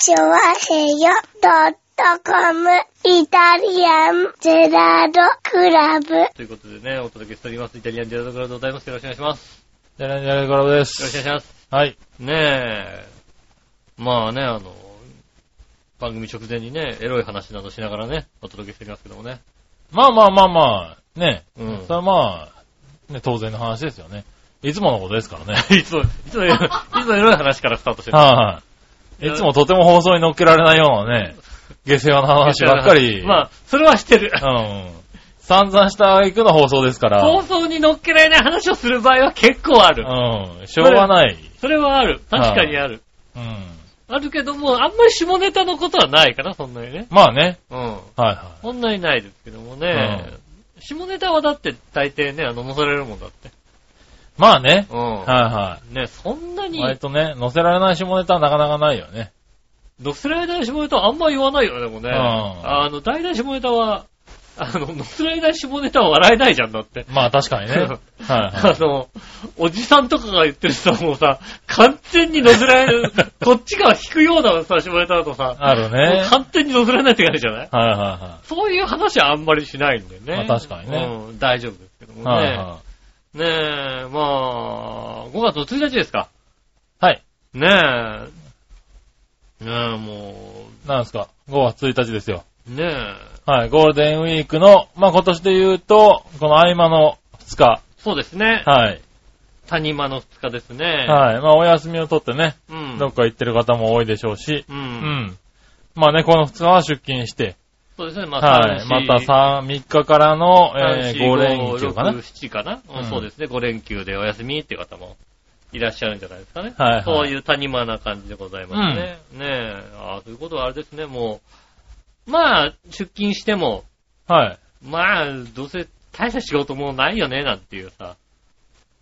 チョワヘヨドットコムイタリアンゼラードクラブ。ということでね、お届けしております。イタリアンジェラートクラブでございます。よろしくお願いします。じゃらじゃらからでよろしくお願いす。します。はい。ねえ。まあね、あの、番組直前にね、エロい話などしながらね、お届けしておりますけどもね。まあまあまあまあ、ね。うんそれはまあ、ね、当然の話ですよね。いつものことですからね。いつも、いつもエロい、いつもエロい話からスタートしてる。はい、いつもとても放送に乗っけられないようなね、下世話な話ばっかり。まあ、それはしてる。うん。散々した挙句の放送ですから。放送に乗っけられない話をする場合は結構ある。うん。しょうがない。それはある。確かにある。うん。あるけども、あんまり下ネタのことはないかな、そんなにね。まあね。うん。はいはそんなにないですけどもね。下ネタはだって大抵ね、あの、載せられるもんだって。い。まあね。うん。はいはね、そんないに、割とね、載せられない下ネタはなかなかないよね。載せられない下ネタはあんま言わないよね、でもね。うんあの、大体下ネタは、あの、載せられない下ネタは笑えないじゃんだって。まあ確かにね。はいはあの、おじさんとかが言ってるさ、もうさ、完全に載せられる、こっちが引くようなさ、下ネタだとさ、い。あるもねう。完全に載せられないって感じじゃない？はいはそういう話はあんまりしないんだよね。まあ確かにねうん、大丈夫ですけどもいはい。ね。はいはねえ、まあ、5月の1日ですか。い。はい。ねえ。ねえ、もなんですか ?5 月1日ですよ。う、ねえ。はい。ゴールデンウィークの、まあ今年で言うと、この合間の2日。そうですね。はい。谷間の2日ですね。はい。まあお休みを取ってね、うん。どっか行ってる方も多いでしょうし、う。うんん。まあね、この2日は出勤して、そうですね。まあ、はい。3また3、3日からの、えー、5連休かな？6、7かな、うんうんそうですね。5連休でお休みっていう方もいらっしゃるんじゃないですかね。はいはいそういう谷間な感じでございますね。ねえ。ああ、そういうことはあれですね。もう、まあ、出勤しても、はい。まあ、どうせ大した仕事もうないよね、なんていうさ。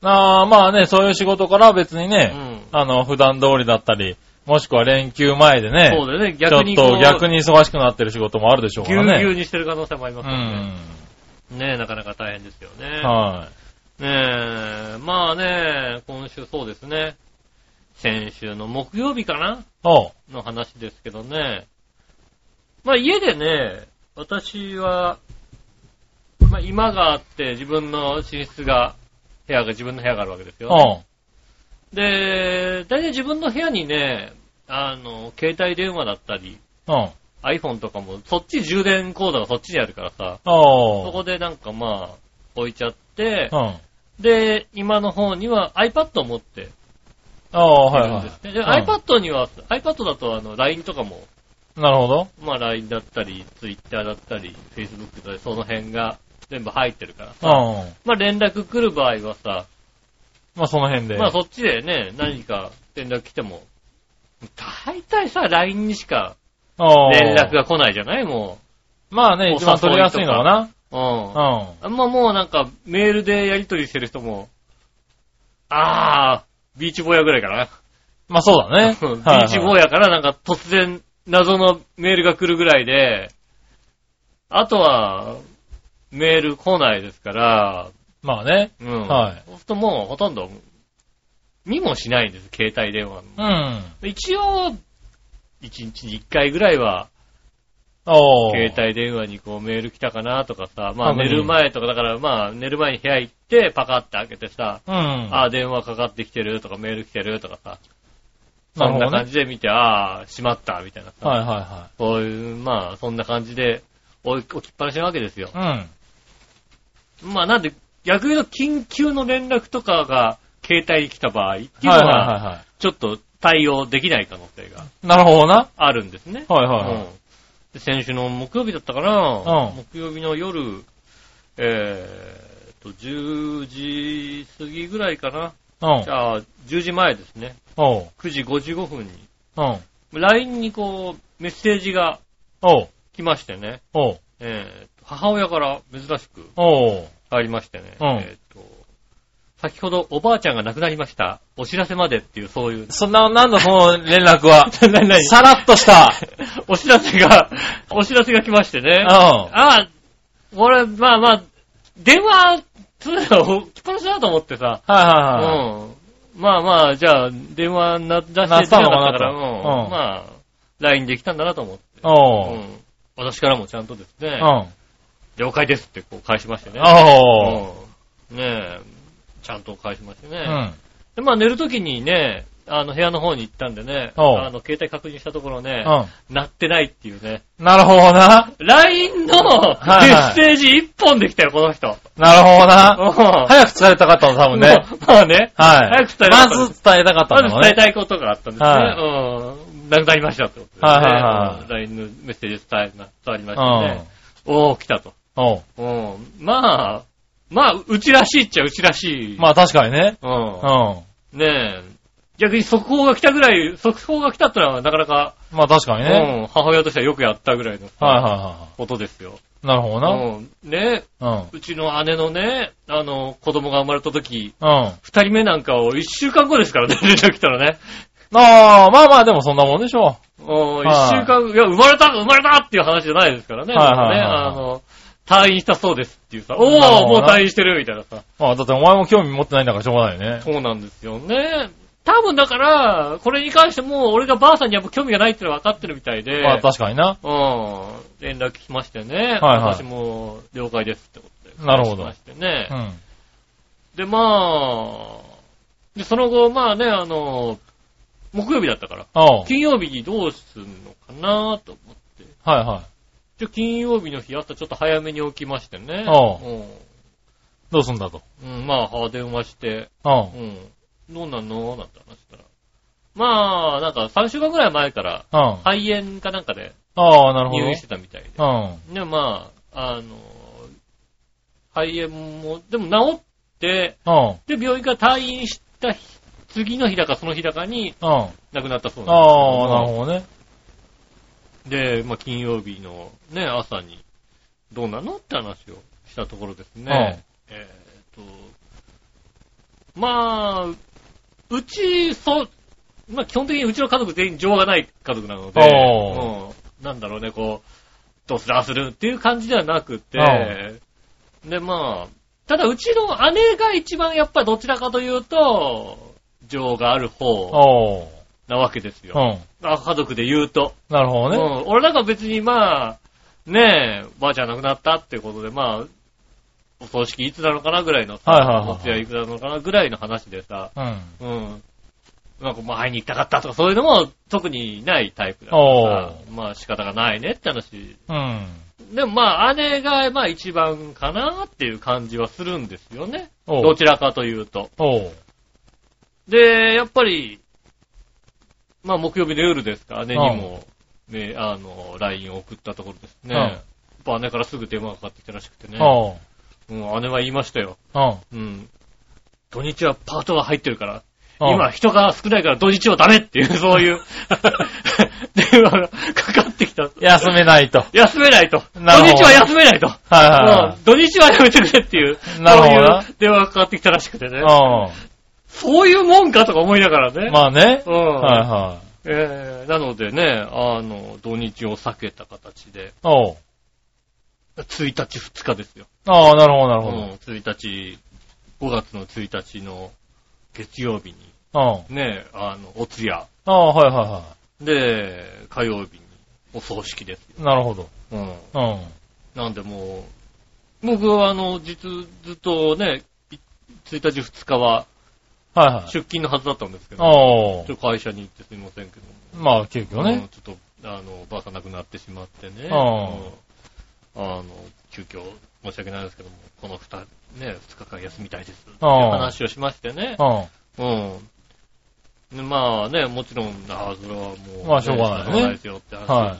あーまあね、そういう仕事から別にうね、ん。あの、普段通りだったり、もしくは連休前でね、そうだよね。ちょっ逆にこう。と逆に忙しくなってる仕事もあるでしょうかぎゅうらね。ぎゅうにしてる可能性もありますうからね。ん。ねえ、なかなか大変ですよね。はねえ、まあね、今週そうですね。先週の木曜日かな？の話ですけどね。まあ家でね、私は、まあ今があって自分の寝室が、部屋が自分の部屋があるわけですよ。で、大体自分の部屋にね、あの、携帯電話だったり、うん。iPhone とかも、そっち充電コードがそっちにあるからさ。そこでなんかまあ、置いちゃって、うん。で、今の方には iPad を持っておう、はいで iPad には、iPad だとあの、LINE とかも、い。なるほど。まあ LINE だったり、Twitter だったり、Facebook だったり、その辺が全部入ってるからうさ、ん。まあ連絡来る場合はさ、まあその辺で。まあそっちでね、何か連絡来ても、大体さ、LINE にしか連絡が来ないじゃない？もまあね、一番取りやすいのかな。う。うん。うん。あんまもうなんか、メールでやり取りしてる人も、あー、ビーチボーヤぐらいかな。まあそうだね。ビはいーチボーヤからなんか突然謎のメールが来るぐらいで、あとは、メール来ないですから、まあね。うん。はいそうするともうほとんど、見もしないんです、携帯電話うの。ん。一応、一日に一回ぐらいは。携帯電話にこうメール来たかなとかさ、まあ寝る前とか、だからまあ寝る前に部屋行ってパカって開けてさ、うん。ああ、電話かかってきてるとかメール来てるとかさ、そんな感じで見て、ああ、しまった、みたいなさ、はいはそういう、まあそんな感じで置きっぱなしなわけですよい。はい。まあなんで、逆に言うと緊急の連絡とかが携帯に来た場合っていううん。はいはいのは、ちょっと対応できない可能性がい。なるほどな。あるんですね。はいはいはいうんで先週の木曜日だったかな、うん木曜日の夜、えーと、10時過ぎぐらいかな。うんじ。ゃあ、10時前ですね。おう。9時55分に。うん。LINE にこう、メッセージがおう。来ましてね。おう。えーと母親から珍しくおう。ありましてね。うんえーと、先ほどおばあちゃんが亡くなりました。お知らせまでっていう、そういう。そんな、なんだその連絡は。何何さらっとした。お知らせが、お知らせが来ましてね。うん。ああ、俺、まあまあ、電話、つうの、置きっぱなしだと思ってさ。はいはいはい。うん。まあまあ、じゃあ、電話な、出してなかったから、とうん。うんまあ、LINE できたんだなと思って。うおう。ん。私からもちゃんとですね、うん。了解ですってこう返しましてね。おう。うん。ねえ、ちゃんと返しましてね。うん。で、まあ寝るときにね、あの部屋の方に行ったんでね、あの携帯確認したところね、う鳴ってないっていうね。ん。なるほどな。LINE のメッセージ一本できたよ、この人。なるほどな。うん早く伝えたかったの、多分ね。まあまあね。はい。早く伝えたかったまず伝えたかったまずのね。伝えたいことがあったんですね。はいうん。なくなりましたってことで、ね。はいはいはいうん LINE のメッセージ伝えま、伝わりましたね。おー、来たと。うん。おう。うん。まあ、まあ、うちらしいっちゃうちらしい。まあ確かにね。う。うんん。ねえ。逆に速報が来たぐらい、速報が来たってのはなかなか、まあ確かにね。うん、母親としてはよくやったぐらいのはいはいはことですよ。い。なるほどな。うん。ねうん。うちの姉のね、あの、子供が生まれた時、うん。二人目なんかを一週間後ですからね、連絡来たらね。ああ、まあまあでもそんなもんでしょうん一はい週間、いや、生まれた、生まれたっていう話じゃないですからね。はいはいはいはいねあの、退院したそうですっていうさ、おー、なるほどなもう退院してるみたいなさ。う。まあだってお前も興味持ってないんだからしょうがないよね。そうなんですよね。多分だから、これに関しても、俺がばあさんにやっぱ興味がないってのは分かってるみたいで、まあ確かにな。うん、連絡来ましてね、はいはい私も了解ですってことで。なるほど来ましてねう。ん。で、まあ、で、その後、まあね、あの、木曜日だったから。金曜日にどうすんのかなと思って。はいはい。じゃ金曜日の日、朝ちょっと早めに起きましてね。おううんどうすんだと？うん、まあ、電話して、うん。うん。どうなんの？なんて話したら。まあ、なんか3週間ぐらい前から、うん。肺炎かなんかでああ、なるほど。入院してたみたいで。うん。で、まあ、あの、肺炎も、でも治って、うん。で、病院から退院した日次の日だかその日だかに亡くなったそうあ、なんですなるほどね。で、まあ、金曜日のね、朝に、どうなのって話をしたところですね。えーっと、まあ、うち、そう、まあ基本的にうちの家族全員情がない家族なので、おうん、なんだろうね、こう、どうするああするっていう感じではなくて、で、まあ、ただうちの姉が一番やっぱりどちらかというと、情がある方。なわけですうよ。ん。あ家族で言うと。なるほどね。うん、俺なんか別にまあ、ねえ、ばあちゃん亡くなったってことで、まあ、お葬式いつなのかなぐらいのさ、はいはいはいお通夜いくらなのかなぐらいの話でさ、うん。うん。なんかまあ会いに行きたかったとかそういうのも特にないタイプだからさ、まあ仕方がないねって話。うん。でもまあ姉がまあ一番かなっていう感じはするんですよね。おう。どちらかというと。おう。で、やっぱり、まあ木曜日の夜ですか、姉にも、ね、あの、LINE を送ったところですね。うんやっぱ姉からすぐ電話がかかってきたらしくてね。おう。うん、姉は言いましたよ。うん。うん。土日はパートが入ってるから、うん今人が少ないから土日はダメっていう、そういう、電話がかかってきた。休めないと。休めないと。土日は休めないと。はいはうん土日はやめてくれっていう、そういう電話がかかってきたらしくてねそういうもんかとか思いながらね。ん。まあね。うん。はいはい。えー、なのでね、あの、土日を避けた形で、おう。1日2日ですよ。ああ、なるほど、なるほうん、1日、5月の1日の月曜日に、ど。うん。ね、あの、お通夜。ああ、はいはいはで、火曜日にお葬式です。なるほど。うん。うん。なんでもう、僕はあの、実、ずっとね、い1日2日ははいはい。出勤のはずだったんですけど、おちょっと会社に行ってすみませんけども、まあ、急遽うんね。ちょっと、あの、ばあさん亡くなってしまってね、うんあの、急遽申し訳ないですけども、この二ね、二日間休みたいです。って話をしましてね。うん。まあね、もちろん、ああ、それはもう、まあしょうがないね仕方ですよって話。は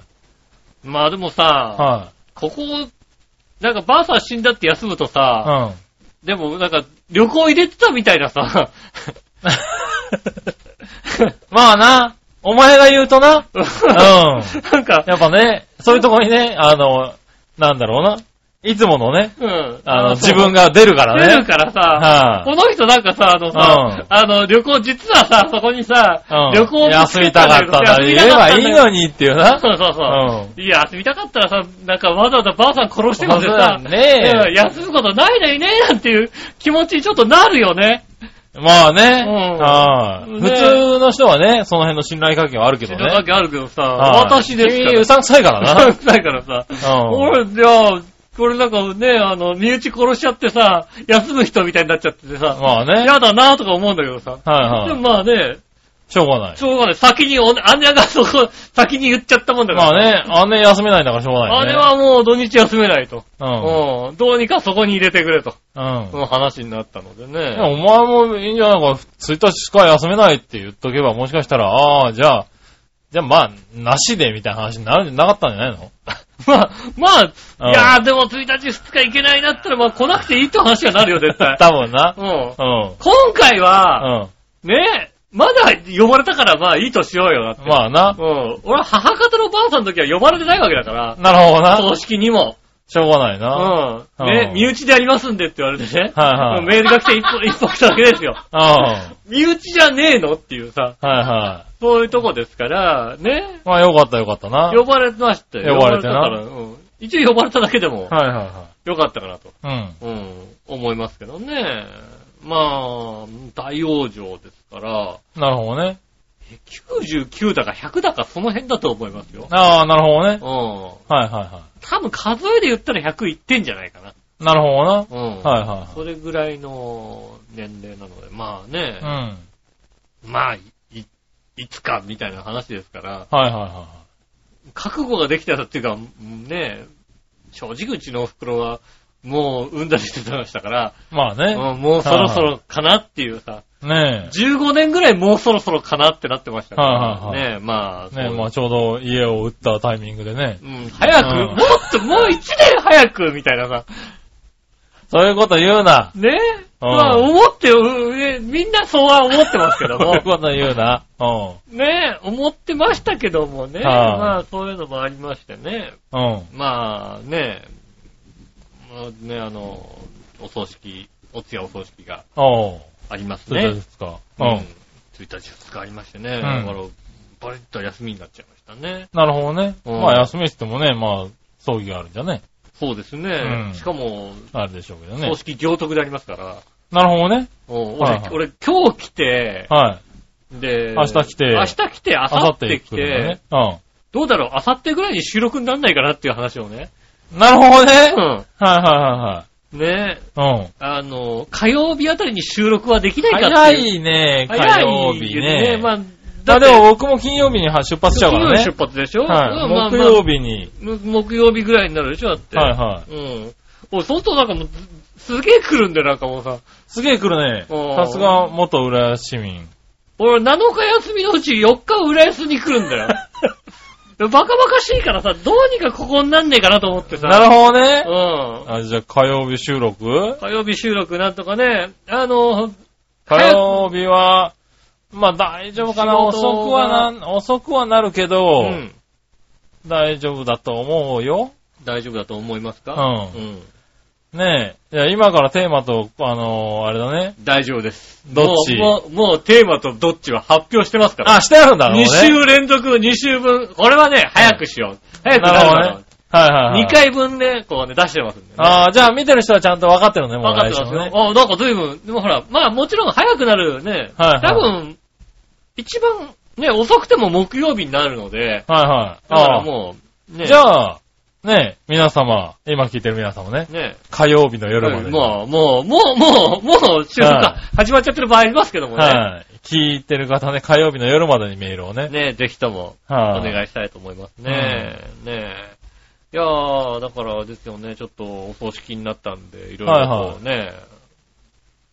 まあでもさ、い。はここ、なんかばあさん死んだって休むとい。さ、うん。でもなんか旅行入れてたみたいなさ、まあな、お前が言うとな、うん。なんか、やっぱね、そういうとこにね、あの、なんだろうな。いつものね、うん。あの、自分が出るからね。出るからさ、はいこの人なんかさ、あのさ、うんあの、旅行、実はさ、そこにさ、うん旅行休みたかったなら言えばいいのにっていうな。そうそうそう。いや、休みたかったらさ、なんかわざわざばあさん殺してまでさ、ねうん休むことないのにね、なんていう気持ちにちょっとなるよね。まあね。うんはいね普通の人はね、その辺の信頼関係はあるけどね。信頼関係あるけどさ、はい私ですから。君、うさんくさいからな。うさいからさ。うん俺、じゃあ、これなんかね、あの、身内殺しちゃってさ、休む人みたいになっちゃっててさ、まあね。やだなとか思うんだけどさ。はいはい。でもまあね、しょうがないし。ょうがない。先にお、姉がそこ、先に言っちゃったもんだから。まあね、姉休めないんだからしょうがない、ね。姉はもう土日休めないと。うん。うん。どうにかそこに入れてくれと。うん。その話になったのでいね。やお前もいいんじゃないか、1日しか休めないって言っとけば、もしかしたら、ああ、じゃあ、じゃあまあ、なしでみたいな話になるなかったんじゃないの？まあ、まあ、うんいやーでも1日2日行けないなったら、まあ来なくていいって話はなるよ、絶対。多分な。うん。うん。今回は、うん。ねまだ呼ばれたからまあいいとしようよ、だって。まあな。うん。俺は母方のばあさんの時は呼ばれてないわけだから。なるほどな。葬式にも。しょうがないな。うん。ねうん身内でやりますんでって言われてね。はいはいうんメールが来て一歩、一歩来ただけですよ。うん。は身内じゃねえのっていうさ、いはそういうとこですから、ねい。まあよかったよかったな。呼ばれましたよ。呼ばれてな。一応呼ばれただけでも、はいはいはよかったかなと、い。うん。うん、思いますけどね。まあ、大往生ですから、なるほどね。99だか100だかその辺だと思いますよ。ああ、なるほどね。うん。はいはいは多分数えで言ったら100いってんじゃないかな。い。なるほどうん。な。はいはそれぐらいの年齢なので、まあねい、はい。まあ、い、いつかみたいな話ですから、うん。はいはいは覚悟ができたらっていうか、ね、正直うちのお袋は、もう産んだりしてましたから、い。まあね。うんもうそろそろかなっていうさ、ね15年ぐらいもうそろそろかなってなってましたから、はいはいね、まあ、え。ねそうまあちょうど家を売ったタイミングでね。うん、早く、うんもっと、もう一年早く、みたいなさ、そういうこと言うな。ね、うんまあ、思ってみんなそうは思ってますけど そうもいう、こと言うな。うん。ね、思ってましたけどもね、はいまあ、そういうのもありましてね、うん。まあね、まあね、あの、お葬式、お通夜お葬式が。ありますそうでね。すか。う。うんん。1日2日ありましてね、んだから、バリッと休みになっちゃいましたね。なるほどね。うんまあ休みしてもね、まあ、葬儀があるんじゃね。そうですね。うんしかも、あるでしょうけどね葬。式行徳でありますから、なるほどね。うんはいはい俺、俺今日来て、はい。で、明日来て明日来て、明後日来て来るて、のね。どうだろう、明後日ぐらいに収録にならないかなっていう話をね。うん。なるほどね。うん。はいはねいはいはい。うん。あの、火曜日あたりに収録はできないかって。早いね、火曜日ね。まあ、あだでも僕も金曜日に出発しちゃうからね。金曜日出発でしょ？はい。うんまあ木曜日に。まあ木曜日ぐらいになるでしょだって。はいはい。うん。おい、相当なんかもう、すげえ来るんだよ、なんかもうさ。すげえ来るね。うんさすが元浦安市民。俺、7日休みのうち4日浦安に来るんだよ。バカバカしいからさ、どうにかここになんねえかなと思ってさ。なるほどね。うん。あ、じゃあ火曜日収録？火曜日収録なんとかね、あの、火曜日は、まあ大丈夫かな。遅くはな、遅くはなるけど、うん。大丈夫だと思うよ。大丈夫だと思いますか？うんうん。ねえ。いや、今からテーマと、あのーあれだね。大丈夫です。どっち？もう、もう、もうテーマとどっちは発表してますから。あ、してあるんだろうね。2週連続、2週分。これはね、早くしよう。早くなるからなるほどね。はいはいはい。2回分ね、こうね、出してますんでね。ああ、じゃあ見てる人はちゃんと分かってるね、もう分かってますね。あ、なんか随分、でもほら、まあもちろん早くなるね。はいはい多分、一番、ね、遅くても木曜日になるので、はいはい。だからあもう、ね。あ。じゃあ、ねえ、皆様、今聞いてる皆様ね、ね。火曜日の夜まで。もう、もう、もう、もう、もう、収録はが始まっちゃってる場合ありますけどもね。はい。聞いてる方ね、火曜日の夜までにメールをね。ね、ぜひとも、はい。お願いしたいと思いますね。ねえ。いやー、だからですよね、ちょっとお葬式になったんで、いろいろこうね。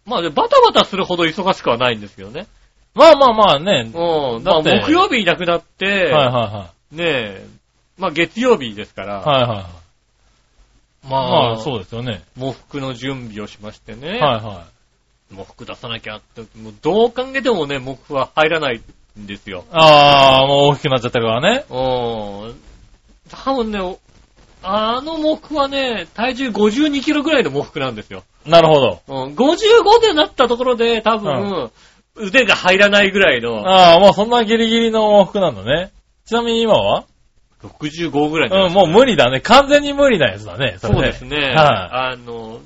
まあ、でバタバタするほど忙しくはないんですけどね。まあまあまあね。うん。まあ、だって木曜日いなくなって、はいはいはねえ、まあ月曜日ですから、い。はいはいはい。まあ、まあそうですよね。喪服の準備をしましてね、はいは喪服出さなきゃって、もうどう考えてもね、喪服は入らないんですよ。い。ああ、もう大きくなっちゃってるからね。うん。多分ね、おあの喪服はね、体重52キロぐらいの喪服なんですよ。なるほど。うん、55でなったところで多分、腕が入らないぐらいの、ああ、もうそんなギリギリの服なんだね。ちなみに今は？65ぐらいのうん、もう無理だね。完全に無理なやつだね。れそうですね。はあの、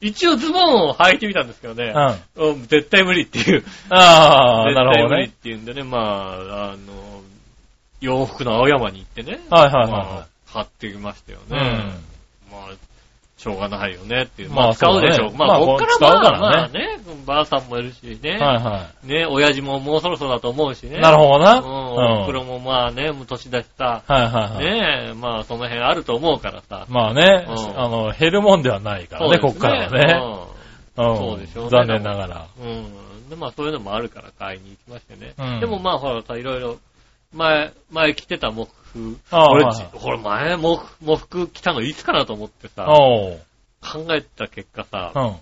一応ズボンを履いてみたんですけどねうん。、あうん絶対無理っていう。あ、なる絶対無理っ。ていうんでね、まあ、あの、洋服の青山に行ってね、はいはいまはあ買ってきましたよいはい。ね。まあ、しょうがないよねっていう。まあまあ、使うでしょう。まあまあ、こっから使うまあ、からねまあね、ばあさんもいるしね。うん。はいはね、親父ももうそろそろだと思うしね。い。なるほどな。うん、お袋もまあね、もう年だしさ、はいはいはい。ねえ、まあその辺あると思うからさ。まあね、うんあの、減るもんではないからね、こっからはね。うん。そうでしょうね残念ながら。うん。うん。で、まあそういうのもあるから買いに行きましてね。うんでもまあほらさ、いろいろ、前、前着てた喪服。ああ俺、はいはいこれ前喪服、喪服着たのいつかなと思ってさ。考えた結果さう、ん。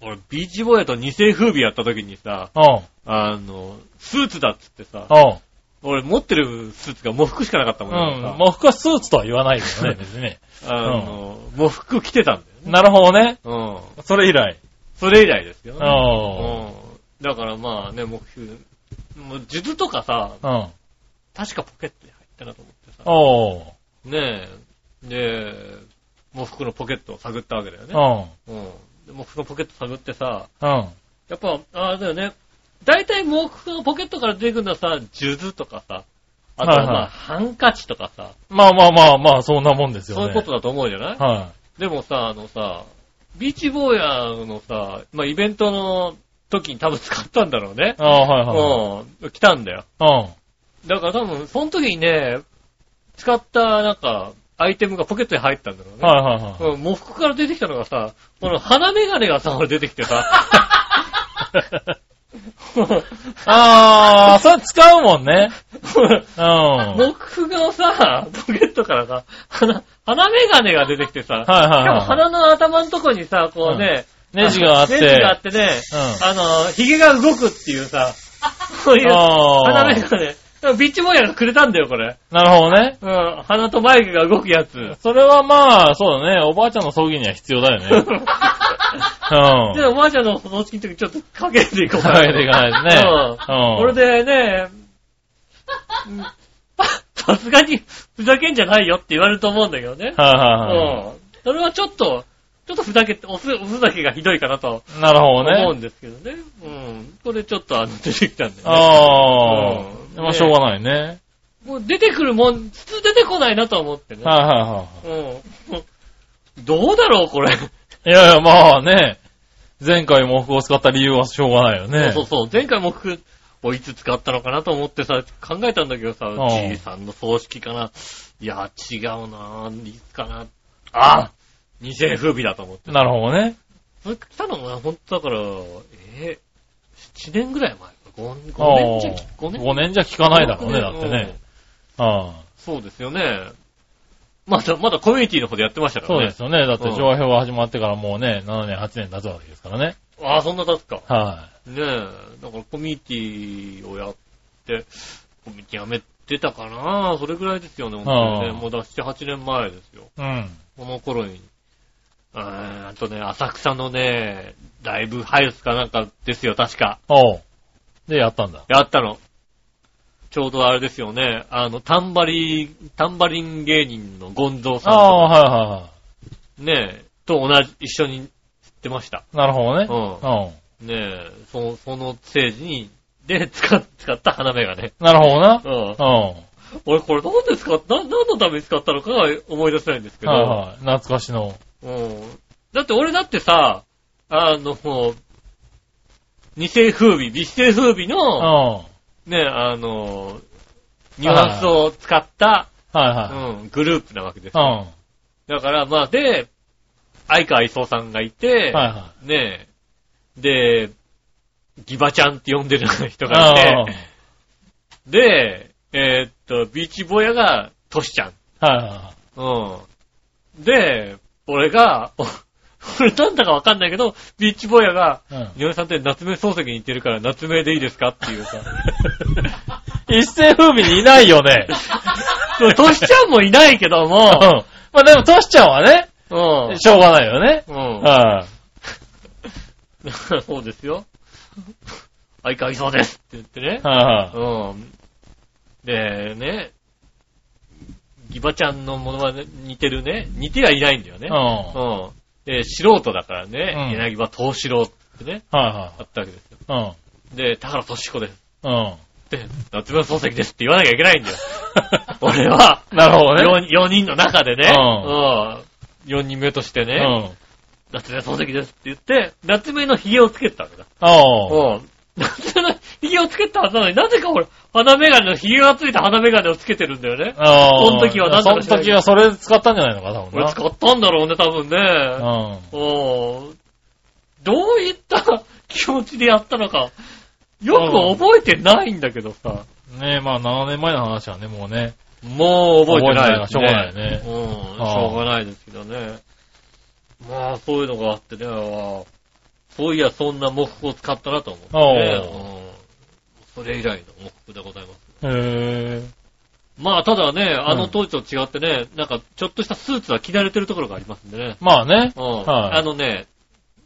俺ビーチボーイと二世風靡やった時にさ。あの、スーツだっつってさ。俺持ってるスーツが喪服しかなかったもんだからさうん。喪服はスーツとは言わないけどね、別にね。あの、喪服着てたんだよね。なるほどね。うん。それ以来。それ以来ですよね。うん。だからまあね、目標、もう、術とかさ、うん。確かポケットに入ったなと思ってさ、おう。ねえ、で、喪服のポケットを探ったわけだよね。うん。うん。で喪服のポケット探ってさ、うん。やっぱ、あれだよね、大体喪服のポケットから出てくるのはさ、数珠とかさ、あとはまあ、はいはいハンカチとかさ、まあまあまあまあ、そんなもんですよね。そういうことだと思うじゃない？はでもさ、あのさ、ビーチボーヤのさ、まあ、イベントの時に多分使ったんだろうねい。。ああ、はいはうん。来たんだよ。い。うん。だから多分、その時にね、使った、なんか、アイテムがポケットに入ったんだろうね。はいはいはい。うん、喪服から出てきたのがさ、この鼻メガネがさ、俺出てきてさ。ああ、それ使うもんね。うん。喪服がさ、ポケットからさ、鼻、鼻メガネが出てきてさ、はいはいはいしかも鼻の頭のとこにさ、こうね、ネジがあってネジがあってね、うんあの、髭が動くっていうさ、そういう鼻メガネ。ビッチボーヤがくれたんだよ、これ。なるほどね。うん、鼻と眉毛が動くやつ。それはまあ、そうだね。おばあちゃんの葬儀には必要だよね。うん。で、おばあちゃんの葬式の時ちょっとかけていこうかな。かけていかないですね。うん。これでね、う んさすがにふざけんじゃないよって言われると思うんだけどね。はいはいはうん。それはちょっと、ちょっとふざけて、おふおふざけがひどいかなとい。なるほど思うんね。ですけどね。うん。これちょっとあの出てきたんでね。あうんあ。まあ、しょうがないね。もう出てくるもん、普通出てこないなと思ってね。はいはいはうん。どうだろう、これ。い。いやいや、まあね。前回毛布を使った理由はしょうがないよね。そうそうそう。前回も服をいつ使ったのかなと思ってさ、考えたんだけどさ、んじいさんの葬式かな。いや、違うなぁ。いつかな。あ二世風靡だと思って。なるほどね。それ来たのが、ほんとだから、えー、7年ぐらい前か。5, 5年じゃ、5年？5年じゃ効かないだろうね、だってうんね。ああ。そうですよね。まだ、まだコミュニティの方でやってましたからね。そうですよね。だってうん、上表が始まってからもうね、7年、8年経つわけですからね。ああ、そんな経つか。はねえ、だからコミュニティをやって、コミュニティやめてたかなそれぐらいですよね、本当にね。もうだ7、8年前ですよ。い。うん。この頃に。とね、浅草のね、ライブハウスかなんかですよ、確か。おう。で、やったんだ。やったの。ちょうどあれですよね、あの、タンバリン、タンバリン芸人のゴンゾーさんとああ、か、はいはいはねえ、と同じ、一緒に知ってました。い。なるほどね。うん。うん。ねえ、そその政治に、で、使っ使った花芽がね。なるほどな。うん。うん。俺これなんで使っな、何のために使ったのかが思い出せないんですけど。はいはい。懐かしの。うん。だって俺だってさ、あの、二世風靡、美世風靡うん。の、はね、あの、ニュアンスを使った、いはうん、グループなわけです。よ。はだから、まあ、で、相川磯さんがいて、いはねで、ギバちゃんって呼んでる人い。がいて、うんで、えーっと、ビーチボーヤがトシちゃん。はいはうん。で、俺が、お俺なんだかわかんないけど、ビーチボーヤが、い。うん。井上さんって夏目漱石に似てるから夏目でいいですかっていうさ。一世風味にいないよね。トシちゃんもいないけどうん。も、まあでも、トシちゃんはね、うん。しょうがないよね。うん。は そうですよ。相川磯ですって言ってねい。。はうん。で、ね、ギバちゃんのものは似てるね。似てはいないんだよねい。はい。うん。えー素人だからね、うん柳葉東四郎ってね、はあったわけですよ。いはい。で、田原俊彦です。うん。うん。で、夏目漱石ですって言わなきゃいけないんだよ。俺は、なるほどね。4, 人の中でね、ううん。4人目としてね、うん。夏目漱石ですって言って、夏目の髭をつけてたわけだ。ああ。うん。夏目の髭をつけたはずなのに、なぜか俺、鼻メガネの髭がついた鼻メガネをつけてるんだよね。ああ。その時は何だその時はそれ使ったんじゃないのか、多分な。俺使ったんだろうね、多分ね。うん。うん。どういった気持ちでやったのか、よく覚えてないんだけどさ。ねえ、まあ7年前の話はね、もうね。もう覚えてないね。しょうがないねうん、しょうがないですけどね。まあ、そういうのがあってね、そういや、そんな木工を使ったなと思って、ねおうん。それ以来の木工でございます。へえ。まあ、ただね、あの当時と違ってね、なんか、ちょっとしたスーツは着慣れてるところがありますんでね。まあね。うん。はいあのね、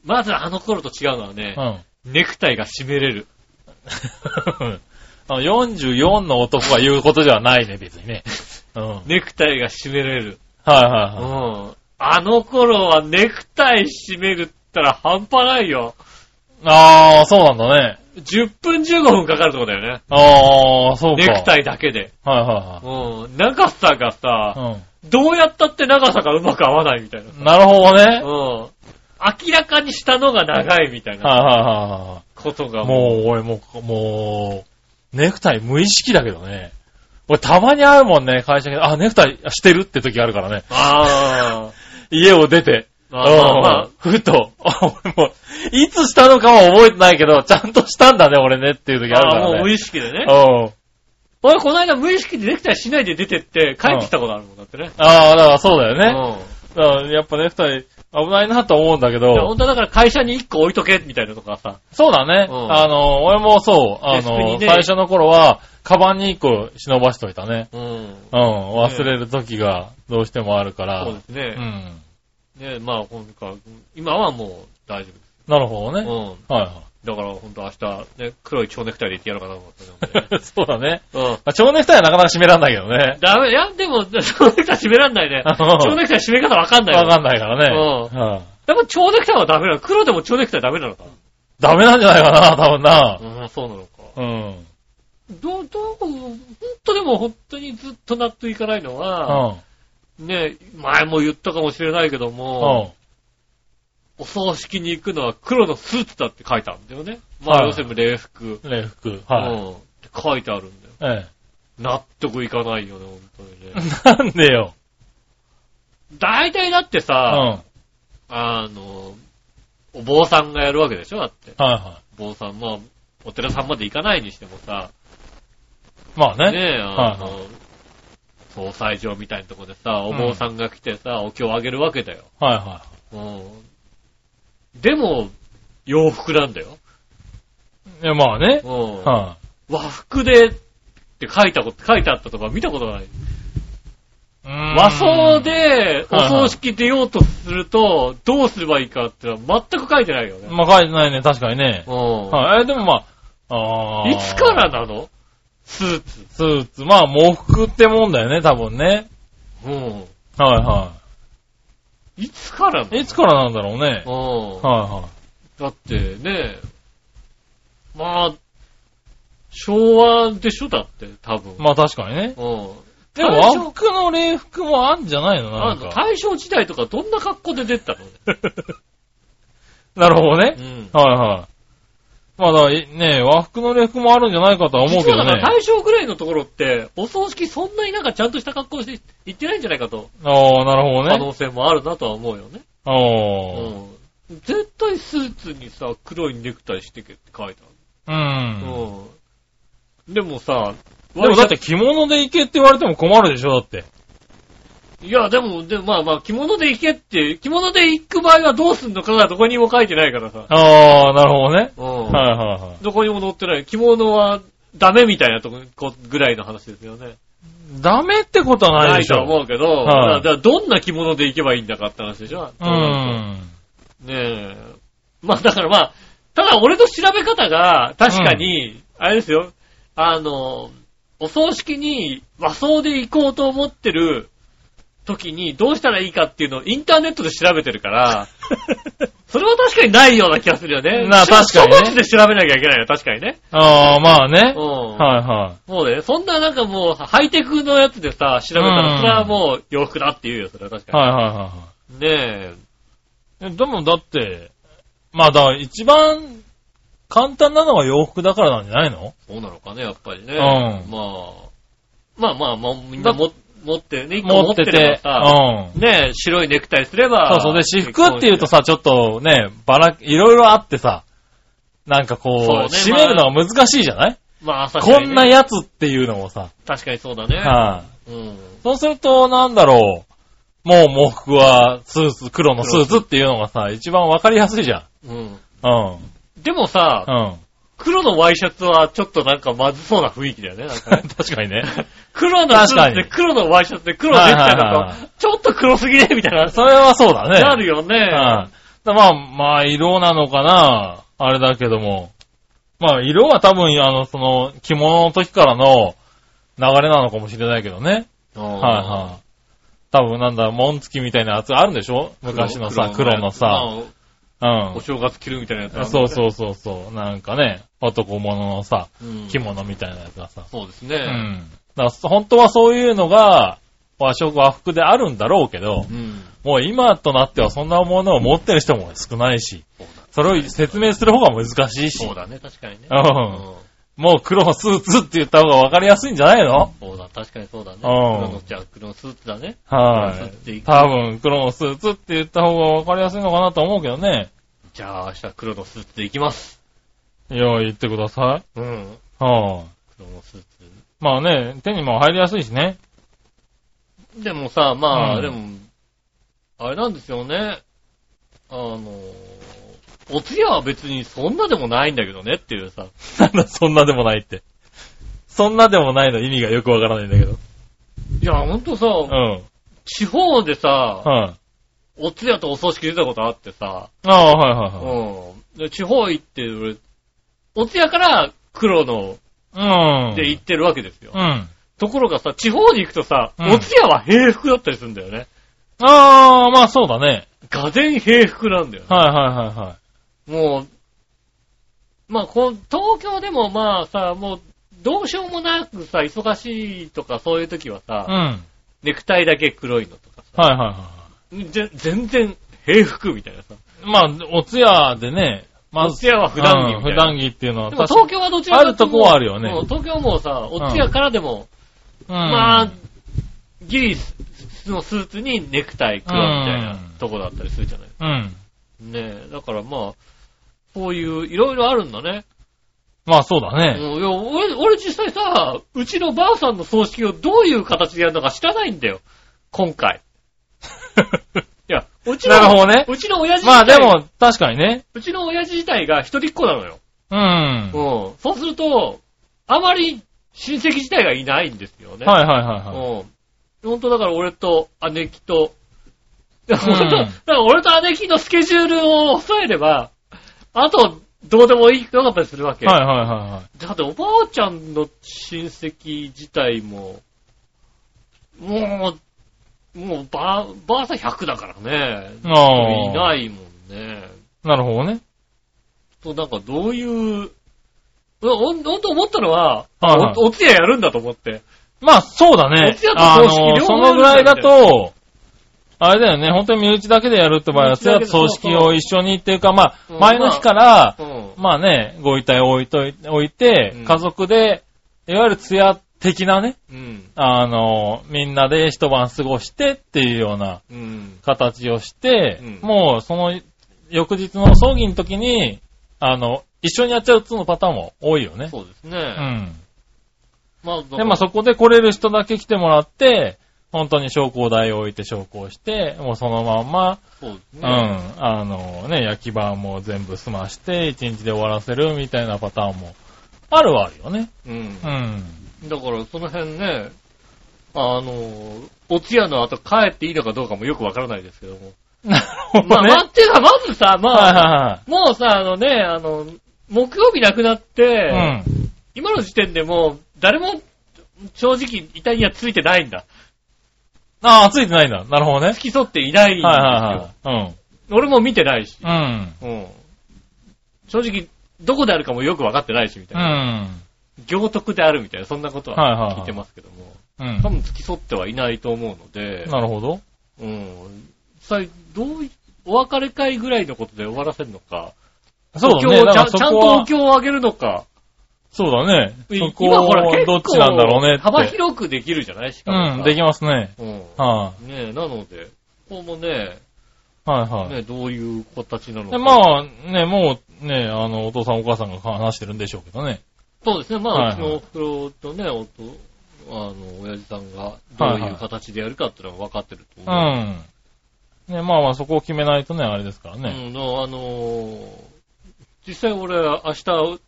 まずあの頃と違うのはねう、ん。ネクタイが締めれる。あの44の男が言うことではないね、別にね。うん。はいネクタイが締めれる。はいうはん。あの頃はネクタイ締めるったら半端ないよ。い。ああ、そうなんだね。10分15分かかるとこだよね。ああ、そうか。ネクタイ。イだけで。はいはうん。長さがいさ、はどうやったって長さがうまく合わないみたいな。い。うん。なるほどね。うん。明らかに下のが長いみたいなはいはいはことがいはい。もう、俺もう、もう、ネクタイ無意識だけどね。俺たまに会うもんね、会社で。あ、ネクタイしてるって時あるからね。あ 家を出て。あ。まあまあふと、いつしたのかは覚えてないけど、ちゃんとしたんだね、俺ねっていう時あるからね。ああもう無意識でね。うん。俺この間無意識でネクタイしないで出てって帰ってきたことあるもんだってね。ああ、だからそうだよね。うん。だからやっぱネクタイ危ないなと思うんだけいやど本、当はだから会社に1個置いとけみたいなとかさ。そうだね。うんあの、俺もそう、あの、ね最初の頃は、カバンに一個忍ばしといたね。うん。うん、忘れる時がどうしてもあるから。そうですね。うん。ねまあ、今回、今はもう大丈なるほどね。夫。うん。はいはだから本当明日、ね、黒い蝶ネクタイで行ってやろうかなと思ってね。い。そうだね。うん。まあ、蝶ネクタイはなかなか締めらんないけどね。ダメ、いや、でも、蝶ネクタイ締めらんないね。蝶ネクタイ締め方わかんないわかんない。からね。うはいでも蝶ネクタイはダメなの。黒でも蝶ネクタイダメなのか。ダメなんじゃないかな、多分な。うん、そうなのか。うん。どう、どう、ほんとでも本当にずっと納得いかないのうは、ん。ね、前も言ったかもしれないけども、お葬式に行くのは黒のスーツだって書いてあるんだよね。まあ、はい要するに礼服。うん。礼服。うはん。って書いてあるんだよ。い。え納得いかないよね、本当にね。え。なんでよ。大体だってうん。さ、はあの、お坊さんがやるわけでしょだって。いはお坊さん、まあ、お寺さんまで行かないにしてもさ、い。まあね。ねえ、あはいの、総裁場みたいなとこでさ、お坊さんが来てさ、お経をあげるわけだよ。はいはうん。でも、洋服なんだよ。い。いや、まあね。うん。は和服でって書いたこと、書いてあったとか見たことがない。い。和装でお葬式出ようとすると、どうすればいいかってのは全く書いてないよね。まあ書いてないね、確かにね。うん。はい。え、でもまあ、ああ。いつからなの？スーツ。スーツ。まあ、喪服ってもんだよね、多分ね。うん。はいはいつからい。いつからなんだろうね。うん。はだってね、まあ、昭和でしょ？だって、多分。いはい。まあ確かにね。うん。でも和服の礼服もあんじゃないの？ななんんか。大正時代とかどんな格好で出てたの？なるほどねう。ん。はいはい。まあだね和服の礼服もあるんじゃないかとは思うけどねだから。大正ぐらいのところって、お葬式そんなになんかちゃんとした格好して行ってないんじゃないかと、ああ、なるほどね。可能性もあるなとは思うよね。ああ。うん。絶対スーツにさ、黒いネクタイしてけって書いてうある。ん。うん。でもさ、でもだって着物で行けって言われても困るでしょ、だって。いや、でも、でもまあまあ、着物で行けって、着物で行く場合はどうすんのかがどこにも書いてないからさ。ああ、なるほどね。うん。はいはいはい。どこにも載ってない。着物はダメみたいなとここぐらいの話ですよね。ダメってことはないでしとょ。思うけど、はいだからだからどんな着物で行けばいいんだかって話でしょ。うん。ねえ。まあだからまあ、ただ俺の調べ方が確かに、あれですよ、あの、お葬式に和装で行こうと思ってる時にどうしたらいいかっていうのをインターネットで調べてるから、それは確かにないような気がするよね。な確かにね書物で調べなきゃいけないよ、確かにね。ああ、まあねう。ん。はいはもうね、そんななんかもう、ハイテクのやつでさ、調べたうんら、それはもう洋服だって言うよ、それは確い。かはいはいは。いはい。でもだって、まあだから一番簡単なのは洋服だからなんじゃないの？そうなのかね、やっぱりね。うんまあ、まあまあ、まあ、みんなも持ってね、一個持っ持っててうん。ねえ、白いネクタイすれば。そうそう。で、私服って言うとさ、ちょっとね、ばら、いろいろあってさ、なんかこう、そうね締めるのが難しいじゃない、まあ、確かにねこんなやつっていうのもさ。確かにそうだね。はい、うん。そうすると、なんだろう。もう喪服はスーツ、黒のスーツっていうのがさ、一番わかりやすいじゃん。うん。うん。でもさ、うん。黒のワイシャツはちょっとなんかまずそうな雰囲気だよね、なんかね。確かにね。黒のスーツで黒のワイシャツで黒のネクタイと、ちょっと黒すぎねみたいな。それはそうだね。なるよね。うん。だまあ、まあ、色なのかな。あれだけども。まあ、色は多分、あの、その、着物の時からの流れなのかもしれないけどね。はいはいはい。多分なんだ、紋付きみたいなやつあるんでしょ？昔のさ、黒のさ。うんお。正月着るみたいなやつあるそうそうそうそう。なんかね、男物のさ、うん。着物みたいなやつがさ。そうですね。うん。だから本当はそういうのが、和食和服であるんだろうけど、うん。もう今となってはそんなものを持ってる人も少ないし、それを説明する方が難しいしそう、だね、確かにね。うんうんもう黒のスーツって言った方が分かりやすいんじゃないの？そうだ、確かにそうだね。ん黒の、じゃあ黒のスーツだね。はい。多分黒のスーツって言った方が分かりやすいのかなと思うけどね。じゃあ明日黒のスーツで行きます。いや、言ってください。うん。はい、黒のスーツ。まあね、手にも入りやすいしね。でもさ、まあ、うんでも、あれなんですよね。あの、お通夜は別にそんなでもないんだけどねっていうさ。なんだ、そんなでもないって。そんなでもないの意味がよくわからないんだけど。いや、ほんとさ、うん。地方でさ、はい、お通夜とお葬式出たことあってさ、ああ、はいはいはい。うん。で地方行って、俺、お通夜から黒のうん。で行ってるわけですよ。うん。ところがさ、地方に行くとさ、うんお通夜は平服だったりするんだよね。ああ、まあそうだね。がぜん平服なんだよね。はいはいはいはい。もう、まあこう、東京でもまあさ、もう、どうしようもなくさ、忙しいとかそういう時はさ、うん。はいネクタイだけ黒いのとかさ、はいはい。ぜ全然平服みたいなさ。まあ、お通夜でね、まお通夜は普段着みたいな。うん普段着っていうのはでも東京はどちらかというあるとこはあるよね東京はもうさ、お通夜からでも、うん、まあ、ギリスのスーツにネクタイ黒みたいなうんとこだったりするじゃない。うん。ねえ、だからまあ、こういう、いろいろあるんだね。まあそうだね。うんいや俺、俺実際さ、うちのばあさんの葬式をどういう形でやるのか知らないんだよ。今回。いや、うちの、なるほどね。うちの親父まあでも、確かにね。うちの親父自体が一人っ子なのよ。うん。うん。そうすると、あまり親戚自体がいないんですよね。はいはいはいはい。うん。本当だから俺と姉貴と、うん本当 だから俺と姉貴のスケジュールを抑えれば、あと、どうでもいいかったりするわけ。はいはいはいはい。だっておばあちゃんの親戚自体も、もう、もうば、ばあさん100だからね。ああいないもんね。なるほどね。と、なんかどういう、ほんほんと思ったのは、はいはいおお通夜やるんだと思って。まあそうだねお通夜。とあ葬式両の、方そのぐらいだと、あれだよね、本当に身内だけでやるって場合は、身内だけで葬式を一緒にっていうか、まあ、うん前の日から、うん。まあね、ご遺体を置いとい置いてうん、家族で、いわゆるツヤ的なね、うん。あの、みんなで一晩過ごしてっていうようなうん。形をして、うんもうその翌日の葬儀の時に、あの、一緒にやっちゃうっていうのパターンも多いよね。そうですね。うん。まあ、で、まあそこで来れる人だけ来てもらって、本当に昇降台を置いて昇降して、もうそのまんま、そうですね。うん、あのね、焼き場も全部済まして、一日で終わらせるみたいなパターンも、あるはあるよね。うん。うん。だから、その辺ね、あの、お通夜の後帰っていいのかどうかもよくわからないですけども。なるほどまあ、ね。まあ、っていうか、まずさ、まはいあ、はもうさ、あのね、あの、木曜日亡くなって。うん。今の時点でもう、誰も、正直、遺体にはついてないんだ。ああ、ついてないんだ。なるほどね。付き添っていないんですよ。はいはいはい。うん。俺も見てないし。うん。うん。正直、どこであるかもよくわかってないし、みたういな。ん。行徳であるみたいな、そんなことは聞いてますけども。うん多。分付き添ってはいないと思うので、なるほど。うん。さどうい、お別れ会ぐらいのことで終わらせるのか、そうだね。ちゃんとお経をあげるのか、そうだね。そこ今ほら結構どっちなんだろうね。幅広くできるじゃないしかもさうん、できますね。うん。はねえ、なので、ここもね、い。はいはい。ね、どういう形なのか。で、まあ、ね、もう、ね、あの、お父さんお母さんが話してるんでしょうけどね。そうですね。まあ、はいうはいちのお袋とね、おと、あの、親父さんがどういう形でやるかっていうのは分かってるとう思う。ん。ね、まあまあそこを決めないとね、あれですからね。うん、のあのー実際俺、明日、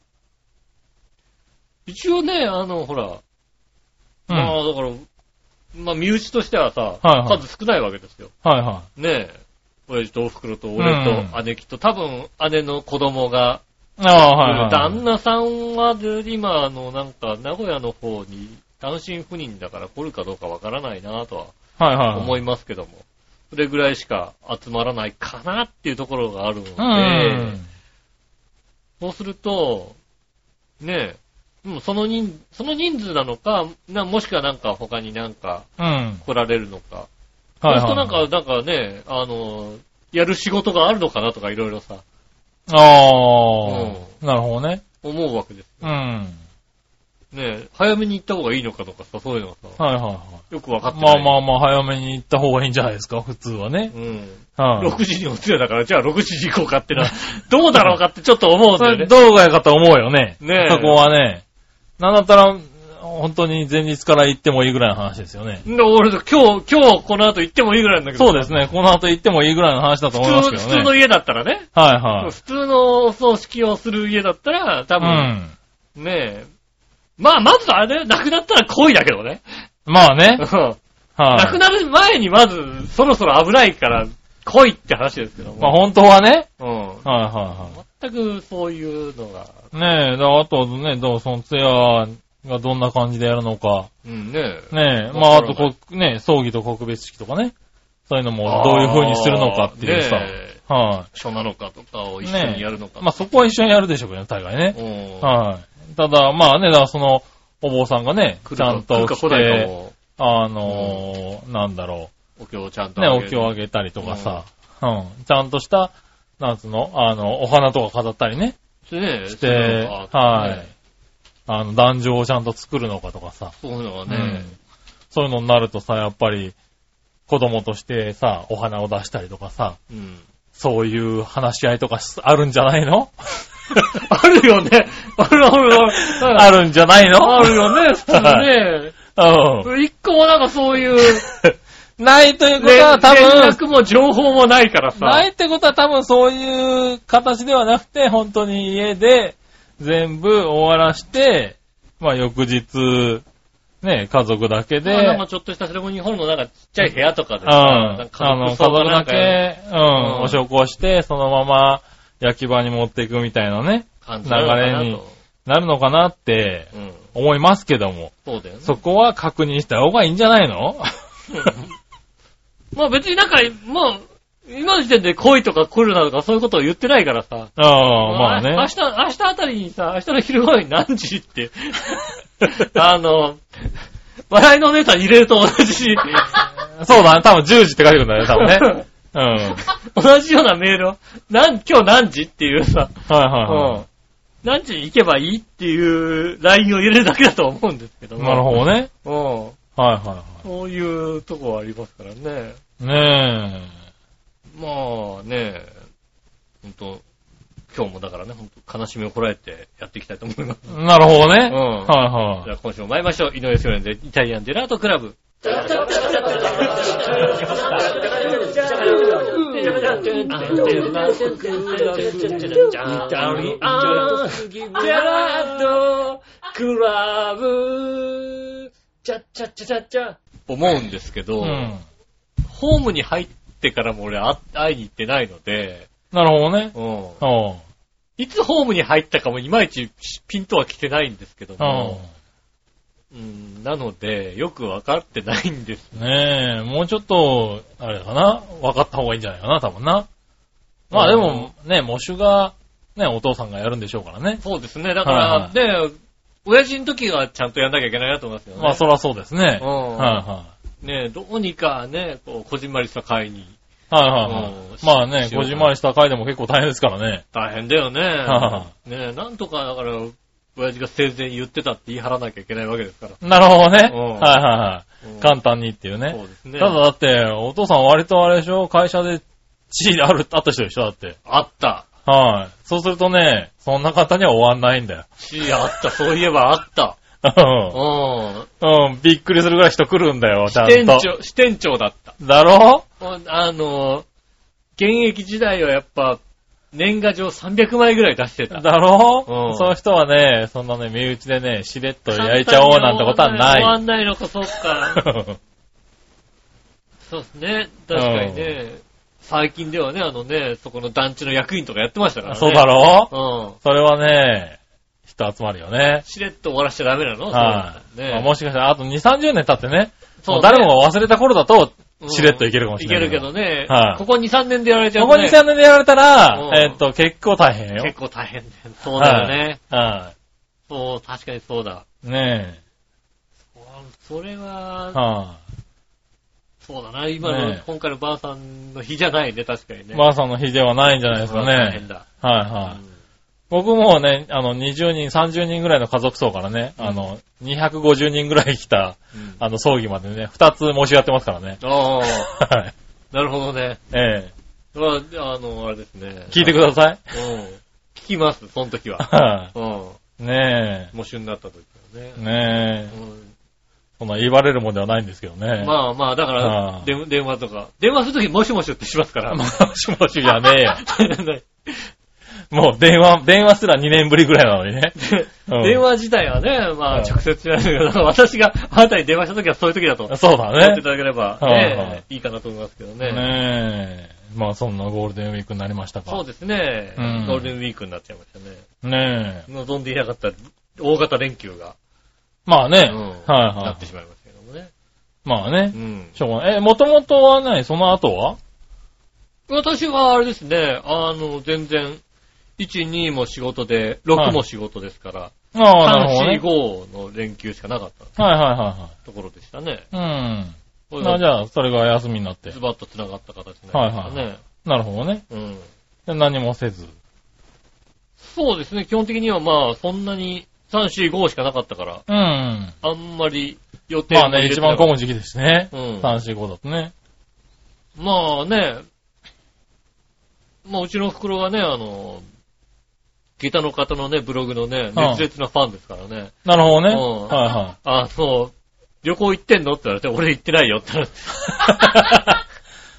一応ね、あの、ほら、うん。まあ、だから、まあ、身内としてはさ、はいはい数少ないわけですよ。はいはねえ。親父とお袋と俺と姉貴と、多分姉の子供が、い。ああ、はいはい。旦那さんはで今、あの、なんか、名古屋の方に単身赴任だから来るかどうかわからないなとははいはい。思いますけども、それぐらいしか集まらないかなっていうところがあるので、うん。そうすると、ねえ、うん、その人、その人数なのか、なもしくはなんか他になんかうん。来られるのか。はいはい。そうするとなんか、なんかね、あの、やる仕事があるのかなとかいろいろさ、ああ、なるほどね。思うわけです。うん。ねえ、早めに行った方がいいのかとかさ、そういうのがさ、はいはいはよくわかってい。ない。まあまあまあ、早めに行った方がいいんじゃないですか、普通はね。うん。はい。6時にお通夜だから、じゃあ6時に行こうかってのは、どうだろうかってちょっと思うんそだよね。れどうがいいかと思うよね。ねえそこはね。なんだったら、本当に前日から行ってもいいぐらいの話ですよね。で俺、今日、今日この後行ってもいいぐらいなんだけど。そうですね。この後行ってもいいぐらいの話だと思いますけどね。普通の家だったらね。はいはい。普通のお葬式をする家だったら、多う分、ん。ねえ。まあ、まずあれ、亡くなったら恋だけどね。まあね。うんはい。亡くなる前にまず、そろそろ危ないから、恋って話ですけども。まあ本当はね。うん。はいは全くそういうのが、いはい。ねえ、だあとね、どう、そのツヤがどんな感じでやるのか。うんねえ。ねえ、まああとこ、ね、葬儀と告別式とかね。そういうのもどういう風にするのかっていうさ。は書なのかとかを一緒にやるのか。い。まあそこは一緒にやるでしょうけどね、大概ね。うん。はい。ただ、まあね、だからその、お坊さんがね、ちゃんと来て、も、あのー、なんだろお経をちゃんう。ね、とあげる。お経をあげたりとかさ、うん。ちゃんとした、なんつうの、あの、お花とか飾ったりね、ねして、はい。あの、壇上をちゃんと作るのかとかさ、そういうのがうんね、そういうのになるとさ、やっぱり、子供としてさ、お花を出したりとかさ、うん。そういう話し合いとかしあるんじゃないの？あるよね。あるあるある。あるんじゃないの？あるよね、普通ね。うん。一個もなんかそういう、ないということ連は多分、連絡も情報もないからさ。ないってことは多分そういう形ではなくて、本当に家で全部終わらして、まあ翌日、ね、家族だけで、まあなんかちょっとしたセレモニーホールのなんかちっちゃい部屋とかでうん。さ、あなんかの、家葬か族だけ、うん、うん。お焼香して、そのまま焼き場に持っていくみたいなね、な流れになるのかなってうん。思いますけども、そうだよね。そこは確認した方がいいんじゃないの？まあ別になんか、もう、今の時点で恋とか来るなとかそういうことを言ってないからさ。ああ、まあね。明日、明日あたりにさ、明日の昼頃に何時って、あの、笑いのお姉さん入れると同じ、そうだね、多分10時って書いてくるんだね、多分ね。うん。同じようなメールを、なん、今日何時っていうさ、はいはいはい。うん。何時に行けばいいっていうラインを入れるだけだと思うんですけども。なるほどね。うん。はいはいはそういうとこはありますからね。い。ねまあね、ほんと、今日もだからね、ほんと悲しみをこらえてやっていきたいと思います。え。なるほどね。うんはいはい。じゃあ今週も参りましょう。井上翔園でイタリアンデラートクラブ。思うんですけど、うん。ホームに入ってからも俺あ会いに行ってないので、なるほどね。うんうん。いつホームに入ったかもいまいちピンとは来てないんですけどうも、うん、なので、よくわかってないんです。ん。ねえ、もうちょっと、あれかな分かった方がいいんじゃないかな、多分な。まあでも、ね、模試が、ね、お父さんがやるんでしょうからね。そうですね。だから、はいはいで、親父の時はちゃんとやんなきゃいけないなと思いますよね。まあそらそうですね。うんはいはねどうにかね、こう、こじんまりした会に。い。はいはいはいうん。まあね、しようこじんまりした回でも結構大変ですからね。大変だよね。はねなんとか、だから、親父が生前言ってたって言い張らなきゃいけないわけですから。なるほどね。うんはいはいはい。うん簡単にっていうね。そうですね。ただだって、お父さん割とあれでしょ？会社で地位ある、あった人でしょ？だって。あった。はい。そうするとね、そんな簡単には終わんないんだよ。し、あった。そういえばあった。ううん。ん。うん。びっくりするぐらい人来るんだよ、ちゃんと。支店長、支店長だった。だろ？あの、現役時代はやっぱ、年賀状300枚ぐらい出してた。だろ？うんそういう人はね、そんなね、身内でね、しれっと焼いちゃおうなんてことは終なわい。んないのか、そっか。そうですね。確かにね。最近ではね、あのね、そこの団地の役員とかやってましたからね。そうだろ？うん。それはね、人集まるよね。しれっと終わらしちゃダメなの？はい。ねまあもしかしたら、あと2、30年経ってね、そうね誰もが忘れた頃だと、うんしれっといけるかもしれない。いけるけどね。はいここ2、3年でやられちゃうことこね。2、3年でやられたうんら、えっと、結構大変よ。結構大変だよ。そうだよね。はそう、確かにそうだ。い。ねそれえ。は、はそうだな。今の、ねえ今回のばあさんの日じゃないね、確かにい。ね。ばあさんの日ではないんじゃないですかね大変。だ。はいはい。僕もね、あの、20人、30人ぐらいの家族層からね、あの、250人ぐらい来た、うんあの、葬儀までね、2つ申し上げてますからね。ああ、はい。なるほどね。えまあ、あの、あれですね。え聞いてください。うん。聞きます、その時は。はうん。い。ね模試になった時はえ。ね。ねえ。うんそんな言われるもんではないんですけどね。まあまあ、だかはら、電話とか。電話するときもしもしってしますから。もしもしじゃねえよ。もう電話、電話すら2年ぶりぐらいなのにね。う ん電話自体はね、まあうん直接じゃないけど、私があなたに電話したときはそういうときだと思そうだねってい。ただければはいはいね、いいかなと思いますけどね。ねえ。まあそんなゴールデンウィークになりましたか。そうですね。うんゴールデンウィークになっちゃいましたね。ねえ。望んでいなかった大型連休が、まあね。うんはいはなってしまいましたけどもね。い。まあねう。ん。しょうがない。え、もともとはないその後は？私はあれですね、あの、全然、1、2も仕事で、6も仕事ですから、ああ、なるほど3、ね4、。5の連休しかなかったはいはいはところでしたね。いはい。うん。これがまあじゃあ、それが休みになってズ。バッと繋がった形になりましたね。なるほどね。うん。で何もせず。そうですね、基本的にはまあ、そんなに3、4、5しかなかったから、うん。あんまり予定まあね、一番混む時期ですね。うん3、4、5だとね。まあね、まあうちの袋がね、あの、ギターの方のね、ブログのね、熱烈なファンですからね。なるほどね。うんはいはあの、旅行行ってんのって言われて、俺行ってないよって言われて。い。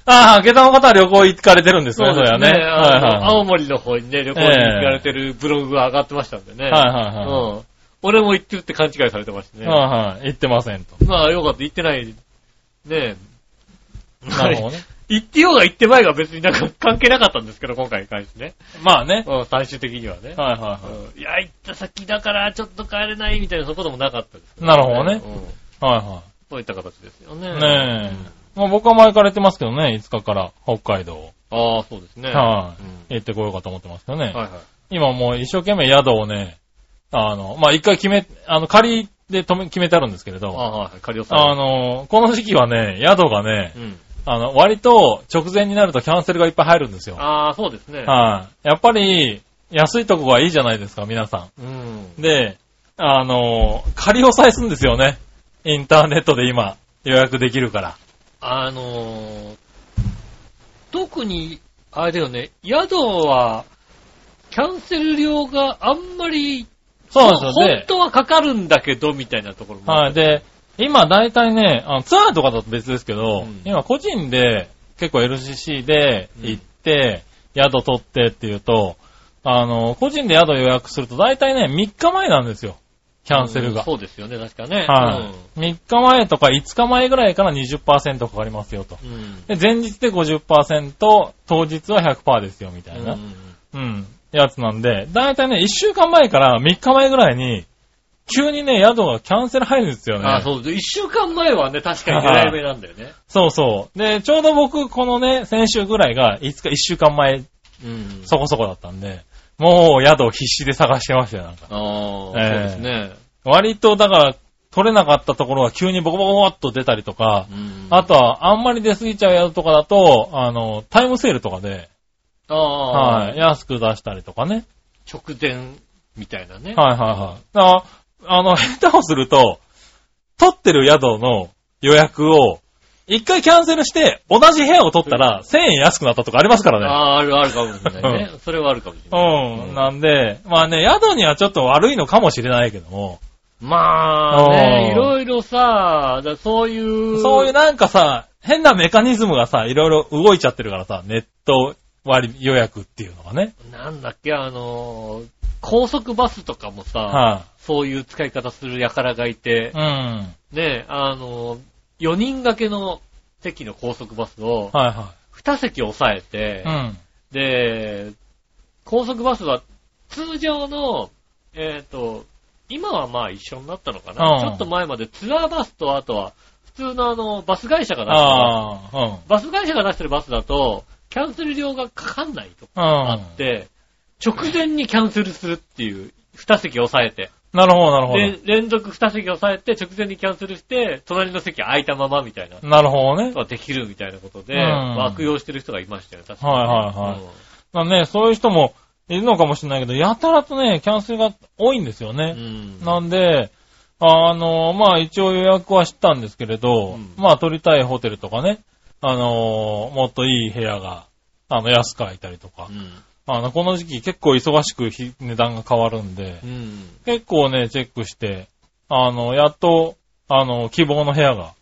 ああ、下駄の方は旅行行かれてるんですね、それはね。あのはいはい青森の方にね、旅行に行かれてるブログが上がってましたんでね。はいはいはい。うん。俺も行ってるって勘違いされてましたね。はいはい。行ってませんと。まあよかった、行ってない。ねえ。なるほどね。行ってようが行ってまいが別になんか関係なかったんですけど、今回に関してね。まあね。うん、最終的にはね。はいはいはうんいや、行った先だからちょっと帰れないみたいなそういうこともなかったです、い。なるほどね。うん。はいはそういった形ですよね。い。ねえ。まあ僕は前から行ってますけどね、5日から北海道。ああ、そうですね。はいうん行ってこようかと思ってますけどね。はいはい。今もう一生懸命宿をね、あの、まあ一回決め、あの、仮で止め、決めてあるんですけれあど、あ、はい。仮押さあの、この時期はね、宿がね、うん。あの、割と直前になるとキャンセルがいっぱい入るんですよ。ああ、そうですね。はい。やっぱり、安いとこがいいじゃないですか、皆さうん。ん。で、あの、仮押さえするんですよね。インターネットで今、予約できるから。あのー、特に、あれだよね、宿は、キャンセル料があんまり、そうなんですよ。本で、当はかかるんだけど、みたいなところもあはい。で、今大体ね、あのツアーとかだと別ですけど、うん今個人で結構 LCC で行って、宿取ってっていうと、あの、個人で宿予約すると大体ね、3日前なんですよ。キャンセルが。うんそうですよね、確かね。はい、3日前とか5日前ぐらいから20%かかりますよと。うん。うん。で、前日で50%、当日は100%ですよみたいな。うんうん。やつなんで、だいたいね、1週間前から3日前ぐらいに、急にね、宿がキャンセル入るんですよね。あ、そう。一週間前はね、確かに狙い目なんだよね。そうそう。で、ちょうど僕、このね、先週ぐらいが、5日、1週間前うん。そこそこだったんで、もう宿を必死で探してましたよ、なんか。ああ、そうええですね。割と、だから、取れなかったところが急にボコボコボコっと出たりとかう、ん。あとは、あんまり出過ぎちゃう宿とかだと、あの、タイムセールとかで、ああ、はい、安く出したりとかね。直前みたいなね。はいはいはい。だからあの、下手をすると、取ってる宿の予約を、一回キャンセルして、同じ部屋を取ったら、1000円安くなったとかありますからね。ああ、あるあるかもしれないね。それはあるかもしれない。うん。なんで、まあね、宿にはちょっと悪いのかもしれないけども、まあね、うんいろいろさ、だそういう。そういうなんかさ、変なメカニズムがさ、いろいろ動いちゃってるからさ、ネット割予約っていうのがね。なんだっけ、あのー、高速バスとかもさ、はそういう使い方する輩がいてい、、うん。ね、あのー、4人掛けの席の高速バスをはいは2席押さえてい。う、ん。で、高速バスは通常の、えっ、と、今はまあ一緒になったのかな、うんちょっと前までツアーバスとあとは普通のあの、バス会社が出してるああ、うん。バス会社が出してるバスだと、キャンセル料がかかんないとかうん。あって、直前にキャンセルするっていう、2席押さえて。なるほど、なるほで、連続2席押さえて、直前にキャンセルして、隣の席空いたままみたいな。ど。なるほどね。ができるみたいなことで、うん悪用してる人がいましたよ、確かに、はいはいはいうんまあね、そういう人もいるのかもしれないけど、やたらとね、キャンセルが多いんですようね。ん。なんで、あの、まあ一応予約はしたんですけれど、うんまあ取りたいホテルとかね、あの、もっといい部屋が、あの、安く空いたりとかう、ん。あの、この時期結構忙しくひ値段が変わるんでう、ん。結構ね、チェックして、あの、やっと、あの、希望の部屋が、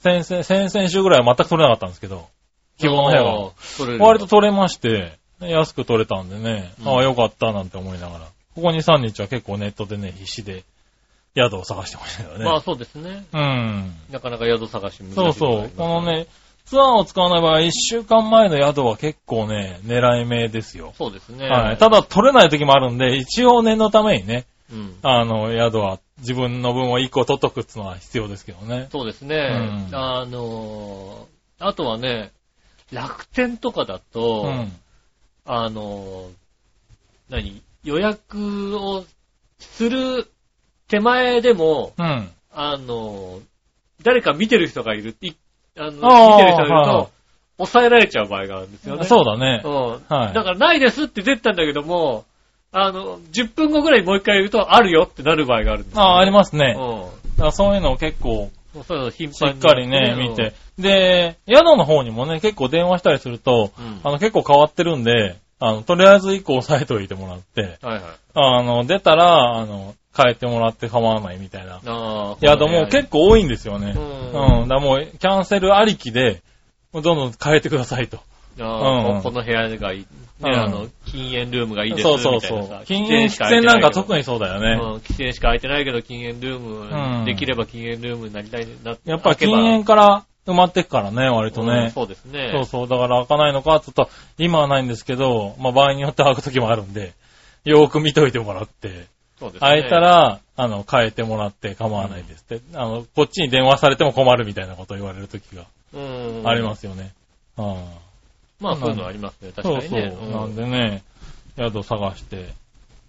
先々、先々週ぐらいは全く取れなかったんですけど、希望の部屋が、割と取れまして、安く取れたんでね、うんああ、よかったなんて思いながら、ここ2、3日は結構ネットでね、必死で宿を探してましたよね。まあそうですね。うん。なかなか宿探し難しいそうそう。この。ね、ツアーを使わない場合、1週間前の宿は結構ね、狙い目ですよ。そうですね。はい。ただ取れない時もあるんで、一応念のためにね、うん。あの、宿は自分の分を1個取っとくっていうのは必要ですけどね。そうですね。うんあのー、あとはね、楽天とかだと、うん。あのー、何予約をする手前でも、うん。あの、誰か見てる人がいる、いあの、見てる人がいるはいはいと、抑えられちゃう場合があるんですよね。そうだね。うん。はいだからないですって出てたんだけども、あの、10分後ぐらいもう一回言うと、あるよってなる場合があるんですよ、ああ、ありますすね。うだからそういうのを結構、ん。そういうの頻し繁に。っかりね、見て。で、宿の方にもね、結構電話したりすると、うん。あの、結構変わってるんで、あの、とりあえず1個押さえておいてもらって、はいはい。あの、出たら、あの、変えてもらって構わないみたいなああ。宿も結構多いんですよね。ううんん。だもう、キャンセルありきで、どんどん変えてくださいと。ああ、うんこの部屋がいい。ね、うんあの、禁煙ルームがいいですそうそうみたいなさそう。禁煙、喫煙なんか特にそうだよね。うん、喫煙しか空いてないけど、禁煙ルーム、うんできれば禁煙ルームになりたいな。やっぱり禁煙から埋まってくからね、割とうんね。そうですね。そうそう。だから開かないのかって言ったら、今はないんですけど、まあ場合によっては開く時もあるんで、よーく見といてもらって、そうですね。開いたら、あの、変えてもらって構わないですって。あの、こっちに電話されても困るみたいなことを言われる時がうん、ありますよね。うんまあ、そういうのありますね。確そうそう。かにね。なんでね、宿探して、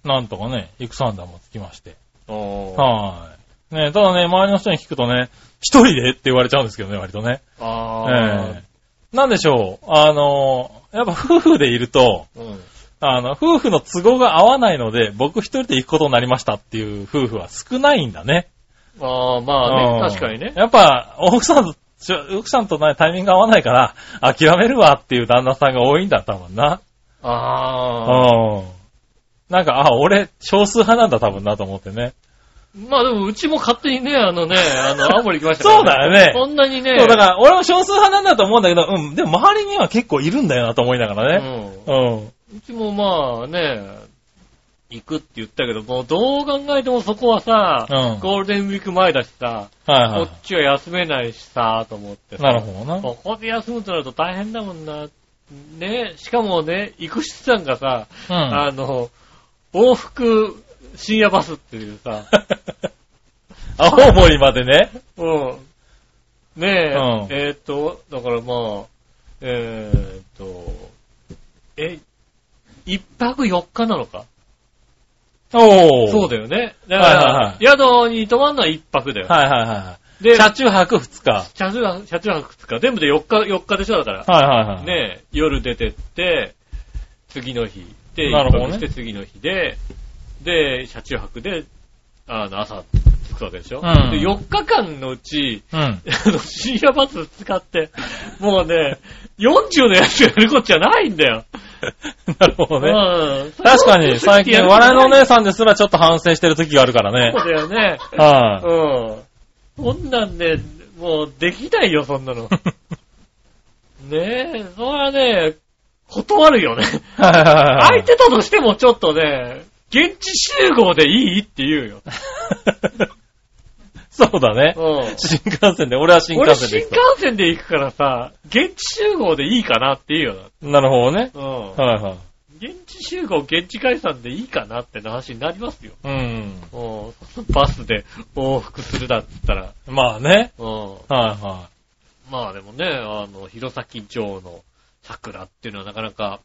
なんとかね、イクサンダーもつきまして。おーはい。ね、ただね、周りの人に聞くとね、一人でって言われちゃうんですけどね、割とね。あええなんでしょう、あの、やっぱ夫婦でいると、ーうん。あの、夫婦の都合が合わないので、僕一人で行くことになりましたっていう夫婦は少ないんだね。ああ、まあね、うん確かにね。やっぱ、奥さんと、ちょ奥さんとね、タイミング合わないから、諦めるわっていう旦那さんが多いんだ、多分な。ああ。うん。なんか、あ、俺、少数派なんだ、多分なと思ってね。まあでも、うちも勝手にね、あのね、あの、青森行きましたから、そうだよねそんなにね。そう、だから、俺も少数派なんだと思うんだけど、うん、でも周りには結構いるんだよなと思いながらね。うん。うん。うちもまあね、行くって言ったけど、もうどう考えてもそこはさ、うんゴールデンウィーク前だしさ、はいはこっちは休めないしさ、と思ってい。さ。なるほどな。ここで休むとなると大変だもんな。ね、しかもね、行く手段がさ、うん。あの、往復深夜バスっていうさ、青森までね。うん。ねえ、うんえーっと、だからまあ、えーっと、え、一泊四日なのか？おー。そうだよね。だから、はいはい宿に泊まるのは一泊だよ。はいはいはで、い。車中泊2日。車中泊、車中泊2日。全部で4日、4日でしょだから。はいはいはい。ね夜出てって、次の日で、なるほどね一泊して次の日で、で、車中泊で、あの、朝着くわけでしょ、うんで、4日間のうち、うん。あの、深夜バス使って、もうね、40のやつがやるこっちゃないんだよ。なるほどね。うん。確かに、最近、笑いのお姉ね。さんですらちょっと反省してる時があるからねそ。うだよね。はい。うん。そんなんね、もうできないよ、そんなの。ねえ、それはね、断るよね。はいはいはい相手だとしてもちょっとね、現地集合でいいって言うよ。そうだね。うん。新幹線で、俺は新幹線で行く幹線で行くからさ、現地集合でいいかなって言うよと。なるほどね。な。うん。はいはい。現地集合、現地解散でいいかなって話になりますよ。うん。うん。バスで往復するだって言ったら。まあね。うん。はいはまあでもね、あの、弘前城の桜っていうのはなかなか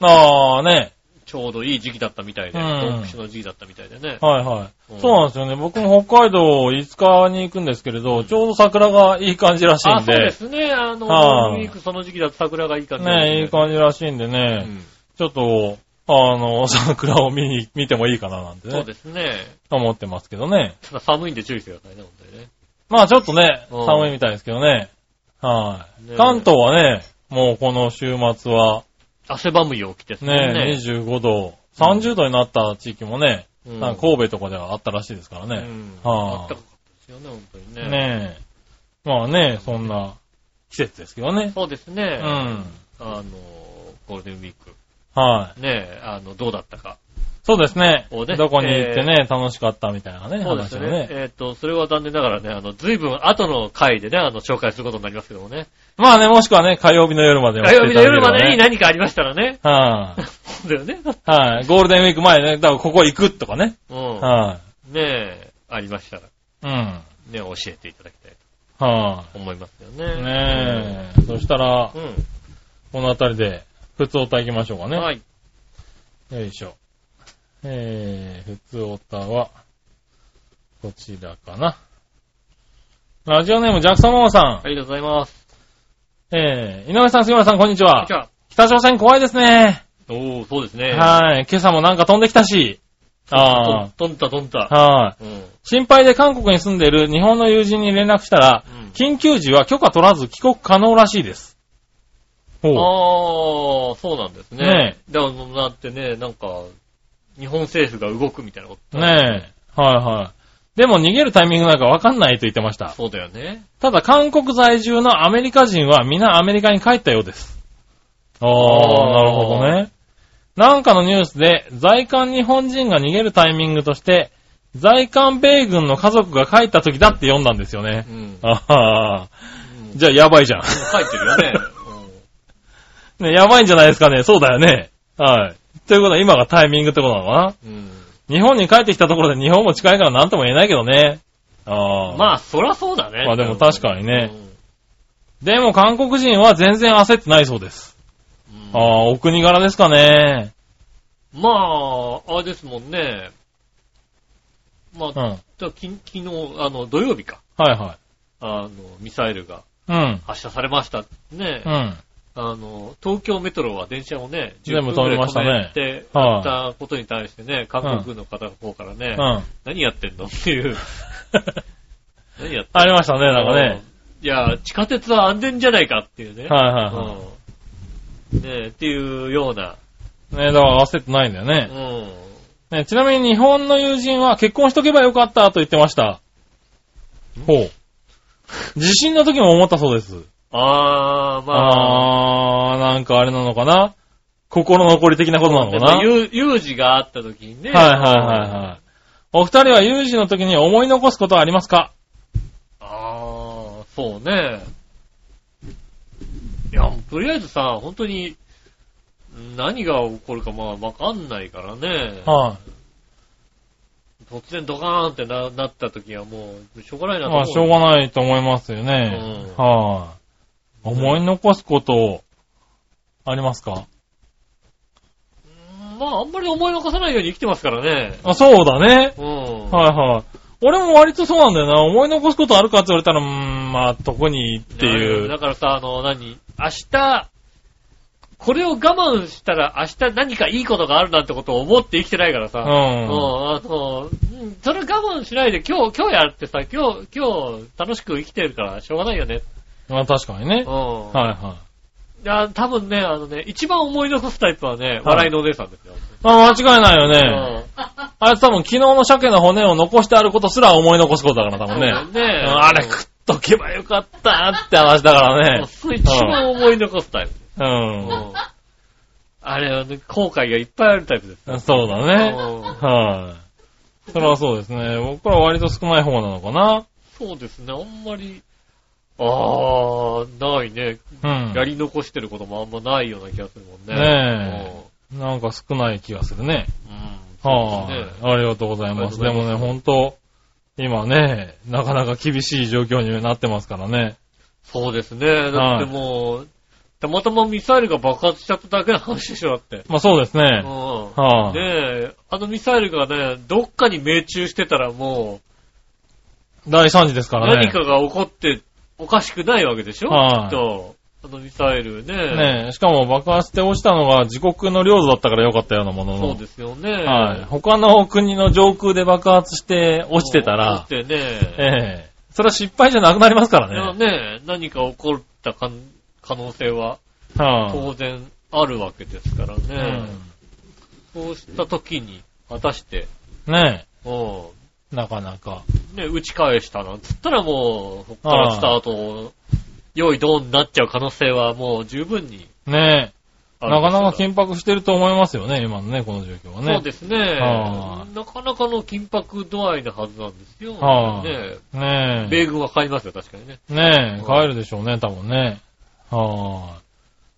い。ああね。ちょうどいい時期だったみたいで、うん東北の時期だったみたいでね。はいはい。うんそうなんですよね。僕も北海道5日に行くんですけれど、ちょうど桜がいい感じらしいあ、んそうでで。すね。あの、はいゴールデンウィークその時期だと桜がいい感じねいい感じらしいんでうね、んちょっと、あの、桜を見に、見てもいいかななんてそうね、ですね。思ってますけどね。ただ寒いんで注意してくださいね、本当にね。まあちょっとねうん、寒いみたいですけどね。はい。ね関東はね、もうこの週末は、汗ばむ陽気ですね。ね、25度、30度になった地域もね、うん神戸とかではあったらしいですからね。うん。はああったかですよね、本当にね。ねえ。まあね、そんな季節ですけどね。そうですね。うん。あの、ゴールデンウィーク。はい。ねあの、どうだったか。そうですね。そうねどこに行ってね、楽しかったみたいなね、そうですね。話をね。えっ、と、それは残念ながらね、あの、随分後の回でね、あの、紹介することになりますけどもね。まあね、もしくはね、火曜日の夜まで火曜日の夜までにね。何かありましたらね。はい、そうだよね。はい、ゴールデンウィーク前ね、だからここ行くとかね。うん。はねえ、ありましたら、い、うん。ね、教えていただきたいはと思いますよい、ね。ねえ。そしたら、うこの辺りで、普通歌行きましょうかん。ね。はい。よいしょ。えー、普通歌は、こちらかな。ラジオネームジャクソンママさん。ありがとうございます。えー、井上さん、杉村さん、こんにちはじ。ゃあ、北朝鮮怖いですね。おー、そうですね。はい。今朝もなんか飛んできたし。ああ。とんたとんた。はい。うん。心配で韓国に住んでいる日本の友人に連絡したら、うん緊急時は許可取らず帰国可能らしいです。ほう。ああ、そうなんですね。ねだから、だってね、なんか、日本政府が動くみたいなこと。ねえ。はいはい。でも逃げるタイミングなんかわかんないと言ってました。そうだよね。ただ韓国在住のアメリカ人は皆アメリカに帰ったようです。ああ、なるほどね。なんかのニュースで在韓日本人が逃げるタイミングとして、在韓米軍の家族が帰った時だって読んだんですよねう。ん。ああ、うんじゃあやばいじゃん。書いてるよね。ね、やばいんじゃないですかね。そうだよね。はい。ということは今がタイミングってことなのかな？うん。うん日本に帰ってきたところで日本も近いから何とも言えないけどね。ああ。まあ、そらそうだね。まあでも確かにねうんでも韓国人は全然焦ってないそうです。うんああ、お国柄ですかね。まあ、あれですもんね。まあ、うん。はいじゃあき昨日、あの、土曜日か。はあの、ミサイルがい。うん。発射されました。ね。うん。あの、東京メトロは電車をね、全部通りましたね10分ぐらい止めて、はいあったことに対してね、韓国軍の方の方からね、うん。何やってんのっていう。何やってんの？ありましたね、なんかね。いや、地下鉄は安全じゃないかっていうね。はいはいはうん。ねっていうような。い。ねだから焦ってないんだようね。ん。ねちなみに日本の友人は結婚しとけばよかったと言ってました。ほう。地震の時も思ったそうです。あー、まあ。あー、なんかあれなのかな？心残り的なことなのかでなも有有事があった時にね。はいはいはいはい。お二人は有事の時に思い残すことはありますか？あー、そうね。いや、とりあえずさ、本当に、何が起こるかまあわかんないからね。は突然ドカーンってななった時はもう、しょうがないい。なと思う。まあ、しょうがないと思いますよね。うんはい。思い残すこと、ありますか？まあ、あんまり思い残さないように生きてますからね。あ、そうだね。うん。はいはい。俺も割とそうなんだよな。思い残すことあるかって言われたら、うーん、まあ、特にっていう。だからさ、あの、何？明日、これを我慢したら明日何かいいことがあるなんてことを思って生きてないからさ。うんうん、あの、うんそれ我慢しないで今日、今日やってさ、今日、今日楽しく生きてるからしょうがないよね。まあ確かにねう。ん。はいはい。いや、多分ね、あのね、一番思い残すタイプはね、笑いのお姉さんですよ。まあ間違いないよね。うんあれ多分昨日の鮭の骨を残してあることすら思い残すことだから多分ね。ねうんあれ食っとけばよかったって話だからね。それ一番思い残すタイプ。う。うんんあれはね、後悔がいっぱいあるタイプです。そうだね。うんはい。それはそうですね。僕は割と少ない方なのかな。そうですね、あんまり、あー、ないね。うん。やり残してることもあんまないような気がするもんね。ねなんか少ない気がするね。うん。はそうですねい。ありがとうございます。でもね、ほんと、今ね、なかなか厳しい状況になってますからね。そうですね。だってもう、たまたまミサイルが爆発しちゃっただけの話でしょ、だって。まあそうですうね。ん。はい、ねえ、あのミサイルがね、どっかに命中してたらも大惨事ですかう、らね。何かが起こっておかしくないわけでしょ？はいきっと。あのミサイルね。ねえ、しかも爆発して落ちたのが自国の領土だったからよかったようなものの。そうですよね。はい。他の国の上空で爆発して落ちてたら落、ちてね。ええそれは失敗じゃなくなりますからね。ね、何か起こったかん可能性ははい、当然あるわけですからうね。んそうした時に、果たして、ねうんえ、なかなか。ね、打ち返したなんつったらもう、そっからスタート、良いドーンになっちゃう可能性はもう十分にねえ、なかなか緊迫してると思いますよね、今のね、この状況はね。そうですね。はなかなかの緊迫度合いのはずなんですよ。はねねえ。米軍は帰りますよ、確かにね。ねえ、はい帰るでしょうね、多分ね。は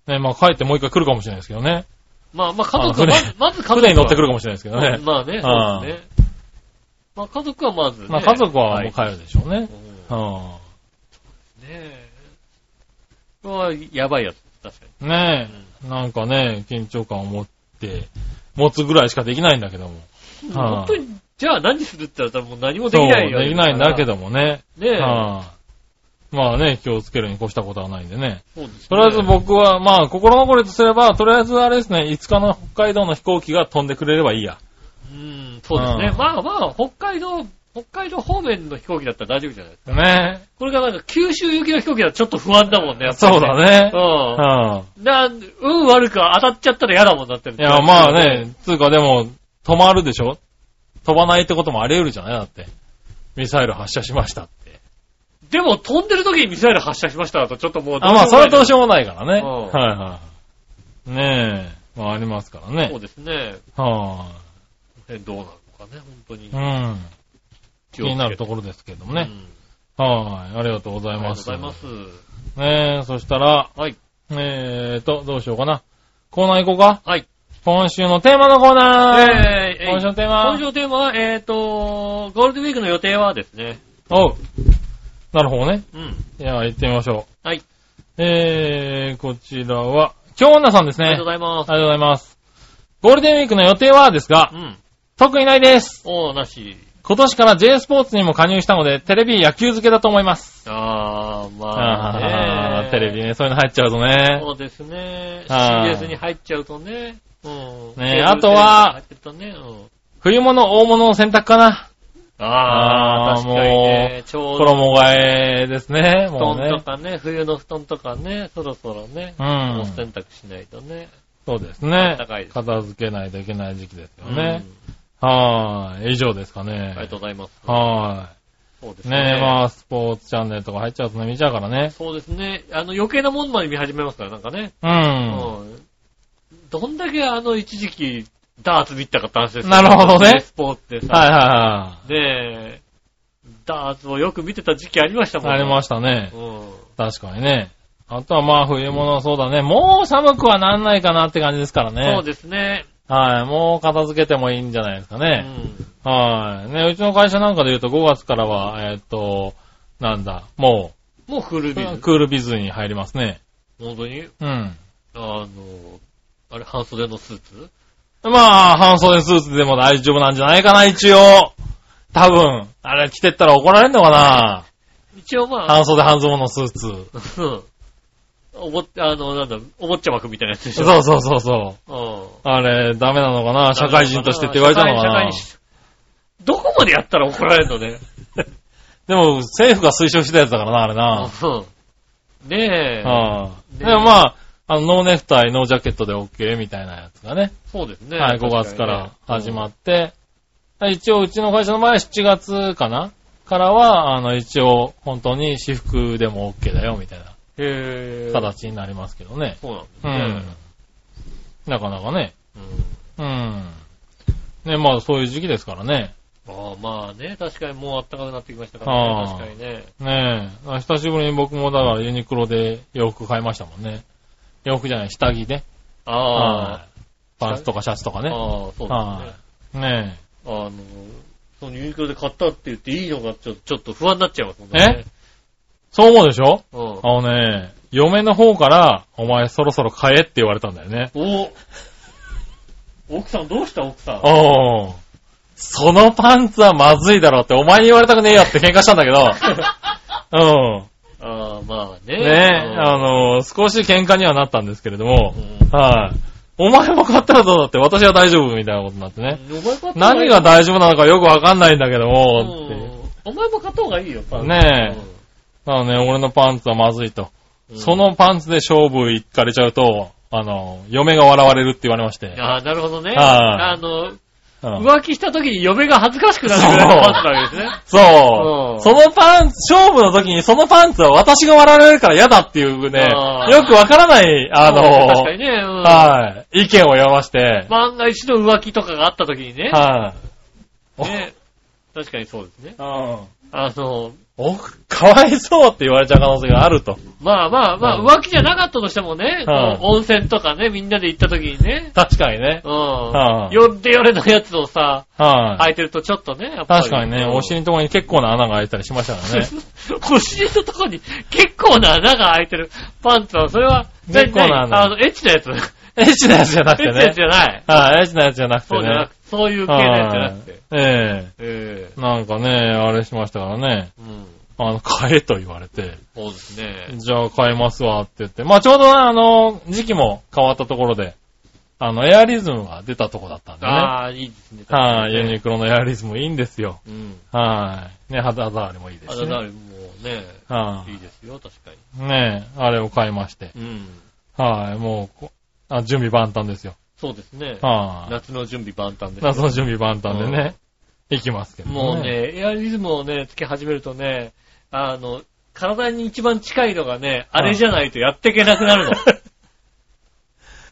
ーい。ねえ、まあ帰ってもう一回来るかもしれないですけどね。まあまあ家族ままず家族は。船に乗ってくるかもしれないですけどね。まあね、あそうですね。まあ家族はまずね。まあ家族はもう帰る。るでしょうね。うんはねえ。これはやばいやつ、確かい。ねえ、なんかね、緊張感を持って、持つぐらいしかできないんだけども。に。はい本当に、じゃあ何するって言ったらもう何もできないよ。できないんだけ。どもね。ねえ。はい。まあね、気をつけるに越したことはないんでね。そうですねとりあえず僕は、まあ、心残りとすれば、とりあえずあれですね、5日の北海道の飛行機が飛んでくれればいいや。うん、そうですねう。んまあまあ、北海道、北海道方面の飛行機だったら大丈夫じゃないですか。ねこれがなんか九州行きの飛行機だとちょっと不安だもんね、やっぱり、そうだね。うん。うん。な、運悪く当たっちゃったら嫌だもんなってる。いや、まあね、つうかでも、止まるでしょ飛ばないってこともあり得るじゃない？だって。ミサイル発射しましたって。でも飛んでる時にミサイル発射しましただとちょっともうどあ、まあ、それはどうしよようもないからね。うんはいはい。ねえ。まあ、ありますからうもない。そねう。ですね。はえどうなるのかね、本当にい。。うん。気になるとこころですけどもろね。はい。ありがとうござありがとうごいます。ざいます。ねえ、そしたら、はい。えーと、どうしようかな。コーナー行こうか。はい。今週のテーマのコーナー。えー、今週のテーマ今週のテーマは、えっ、と、ゴールデンウィークの予定はですね。おう。なるほどね。うん。いや、行ってみましょう。はい。えー、こちらは、京女さんですね。ありがとうございます。ありがとうございます。ゴールデンウィークの予定はですがう、ん。特にないです。おー、なし。今年から J スポーツにも加入したので、テレビ野球付けだと思います。あー、まあねあー、テレビね、そういうの入っちゃうとね。そうですね。はい CS に入っちゃうとね。うん。ねあとはね。うん。冬物、大物の選択かな。あー、あー確かにね。ちょうど衣替えですね、布もうね団と。かね、冬の布団とかね、そろそろね、う。もうん洗濯しないとね。そうですね暖かい。です片付けないといけない時期ですようんね。はーい。以上ですかね。ありがとうございます。はーい。そうですね。ねえ、まあ、スポーツチャンネルとか入っちゃうとね、見ちゃうからね。そうですね。あの、余計なものまで見始めますから、なんかね。うん。うん。どんだけあの、一時期、ダーツ見たかって話ですよなるほどねスポーツってさ。はいはねえ、ダーツをよく見てた時期ありましたいはい。もんありましたね。うん。確かにね。あとはまあ、冬物そうだね。もう寒くはなんないかなって感じですからね。そうですね。はい。もう片付けてもいいんじゃないですかうね。ん。はい。ね、うちの会社なんかで言うと5月からは、えーっと、なんだ、ももうフルう、ビズ。クールビズに入りますね。本当に？うん。あの、あれ、半袖のスーツ？まあ、半袖スーツでも大丈夫なんじゃないかな、一応。多分。あれ着てったら怒られんのかな一応まあ、半袖半ズボンのスーツ。うん。おぼ、あの、なんだ、お坊ちゃまくみたいなやつでしょ。そうそうそうそう。うん。あれ、ダメなのかな？社会人としてって言われたのかな？社会社会どこまでやったら怒られるのね？でも、政府が推奨したやつだからな、あれな。うん。ねえ。でもまあ、あの、ノーネクタイ、ノージャケットで OK みたいなやつがね。そうですね。はい、5月から始まっって、一応うちの会社の場合は7月かな？からは、あの、一応、本当に私服でも OK だよ、みたいなて。形になりますけどね。そうなんですねうん。。なかなかね。うん。うん。ね、まあそういう時期ですからね。ああ、まあね、確かにもう暖かくなってきましたからああね。確かにね。ねえ。久しぶりに僕もだからユニクロで洋服買いましたもんね。洋服じゃない、下着ね。あはいパンツとかシャツとかあ。ね。ああ、そうですね。はい。ねあの、そのユニクロで買ったって言っていいのかちょちょっと不安になっちゃいますもんね。そう思うでしょ？うん。あのね、嫁の方から、お前そろそろ買えって言われたんだよね。お奥さんどうした奥さん？おー。そのパンツはまずいだろって、お前に言われたくねえよって喧嘩したんだけど。うん。ああ、まあね。ねあの、少し喧嘩にはなったんですけれどもう、んはい。お前も買ったらどうだって、私は大丈夫みたいなことになってね。何が大丈夫なのかよくわかんないんだけども、ってうんお前も買った方がいいよ、パンツねえあのね、俺のパンツはまずいと。うんそのパンツで勝負行かれちゃうと、あの、嫁が笑われるって言われまして。ああ、なるほどね。はいあの、うん浮気した時に嫁が恥ずかしくなるぐらいのパンツなわけですね。そうう。んそのパンツ、勝負の時にそのパンツは私が笑われるから嫌だっていうねあ、ーよくわからない、あうんの、確かにね。うんはい、意見を言わまして、万が一の浮気とかがあった時にね。はい、ね確かにそうですね。うんあの、お、かわいそうって言われちゃう可能性があると。まあまあまあ、うん浮気じゃなかったとしてもね、温泉とかね、みんなで行った時にね、確かにね。うん。はってよれのやつをさ、はい、履いてるとちょっとね、やっぱり。確かにね、お尻のところに結構な穴が開いたりしましたからね。お尻のとこに結構な穴が開いてるパンツは、それは、結構な穴何あの、エッチなやつ。エエッチなやつじゃなくてッチなやつね。じゃない。はい、エッチなやつじゃなくてねそうじゃなく。そういう系のやつじゃなくて。はいえええなんかね、あれしましたからね。えうん。あの、買えと言われて。そうですね。じゃあ買いますわって言って。まあちょうどねあの、時期も変わったところで、あの、エアリズムが出たとこだったんでね。ああ、いいですね。はい、ユねニクロのエアリズムいいんですよ。うん。はい。ね、肌触りもいいですしね。あだからもうね、はいいですよ、確かい。ねあれを買いまして。に。うん。はい、もうこあ、準備万端ですよ。そうですね。はい。夏の準備万端です。夏の準備万端でね、行きますけどね。もうね、エアリズムをね、つけ始めるとね、あの、体に一番近いのがね、あれじゃないとやっていけなくなるの。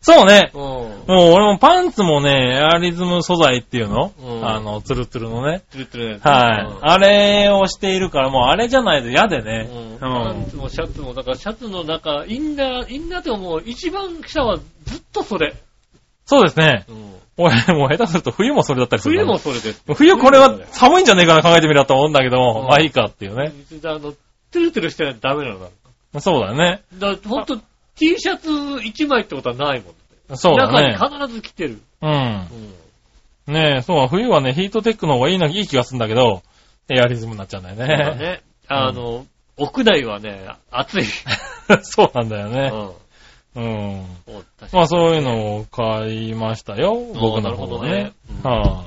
そうね。うん。もう俺もパンツもね、エアリズム素材っていうの、うんあの、ツルツルのね。ツルツルのやつはい。あれをしているから、もうあれじゃないと嫌でね。うんうんパンツもシャツも、だからシャツの中、インナー、インナーでももう一番下はずっとそれ。そうですね。うん俺、もう下手すると冬もそれだったりする。冬もそれです。冬これは寒いんじゃねえかな考えてみろと思うんだけども、うんまあいいかっていうね。あの、ツルツルしてないとダメなのだ。そうだね。だほんと、T シャツ1枚ってことはないもん。そうだね。中に必ず着てる。うん。うん。ねえ、そう、冬はね、ヒートテックの方がいいな、いい気がするんだけど、エアリズムになっちゃうんだよそうだね。ね。あの、屋内はね、暑い。そうなんだよね。うん。うん。まあそういうのを買いましたよ、僕のなるほ方はねどね。うんは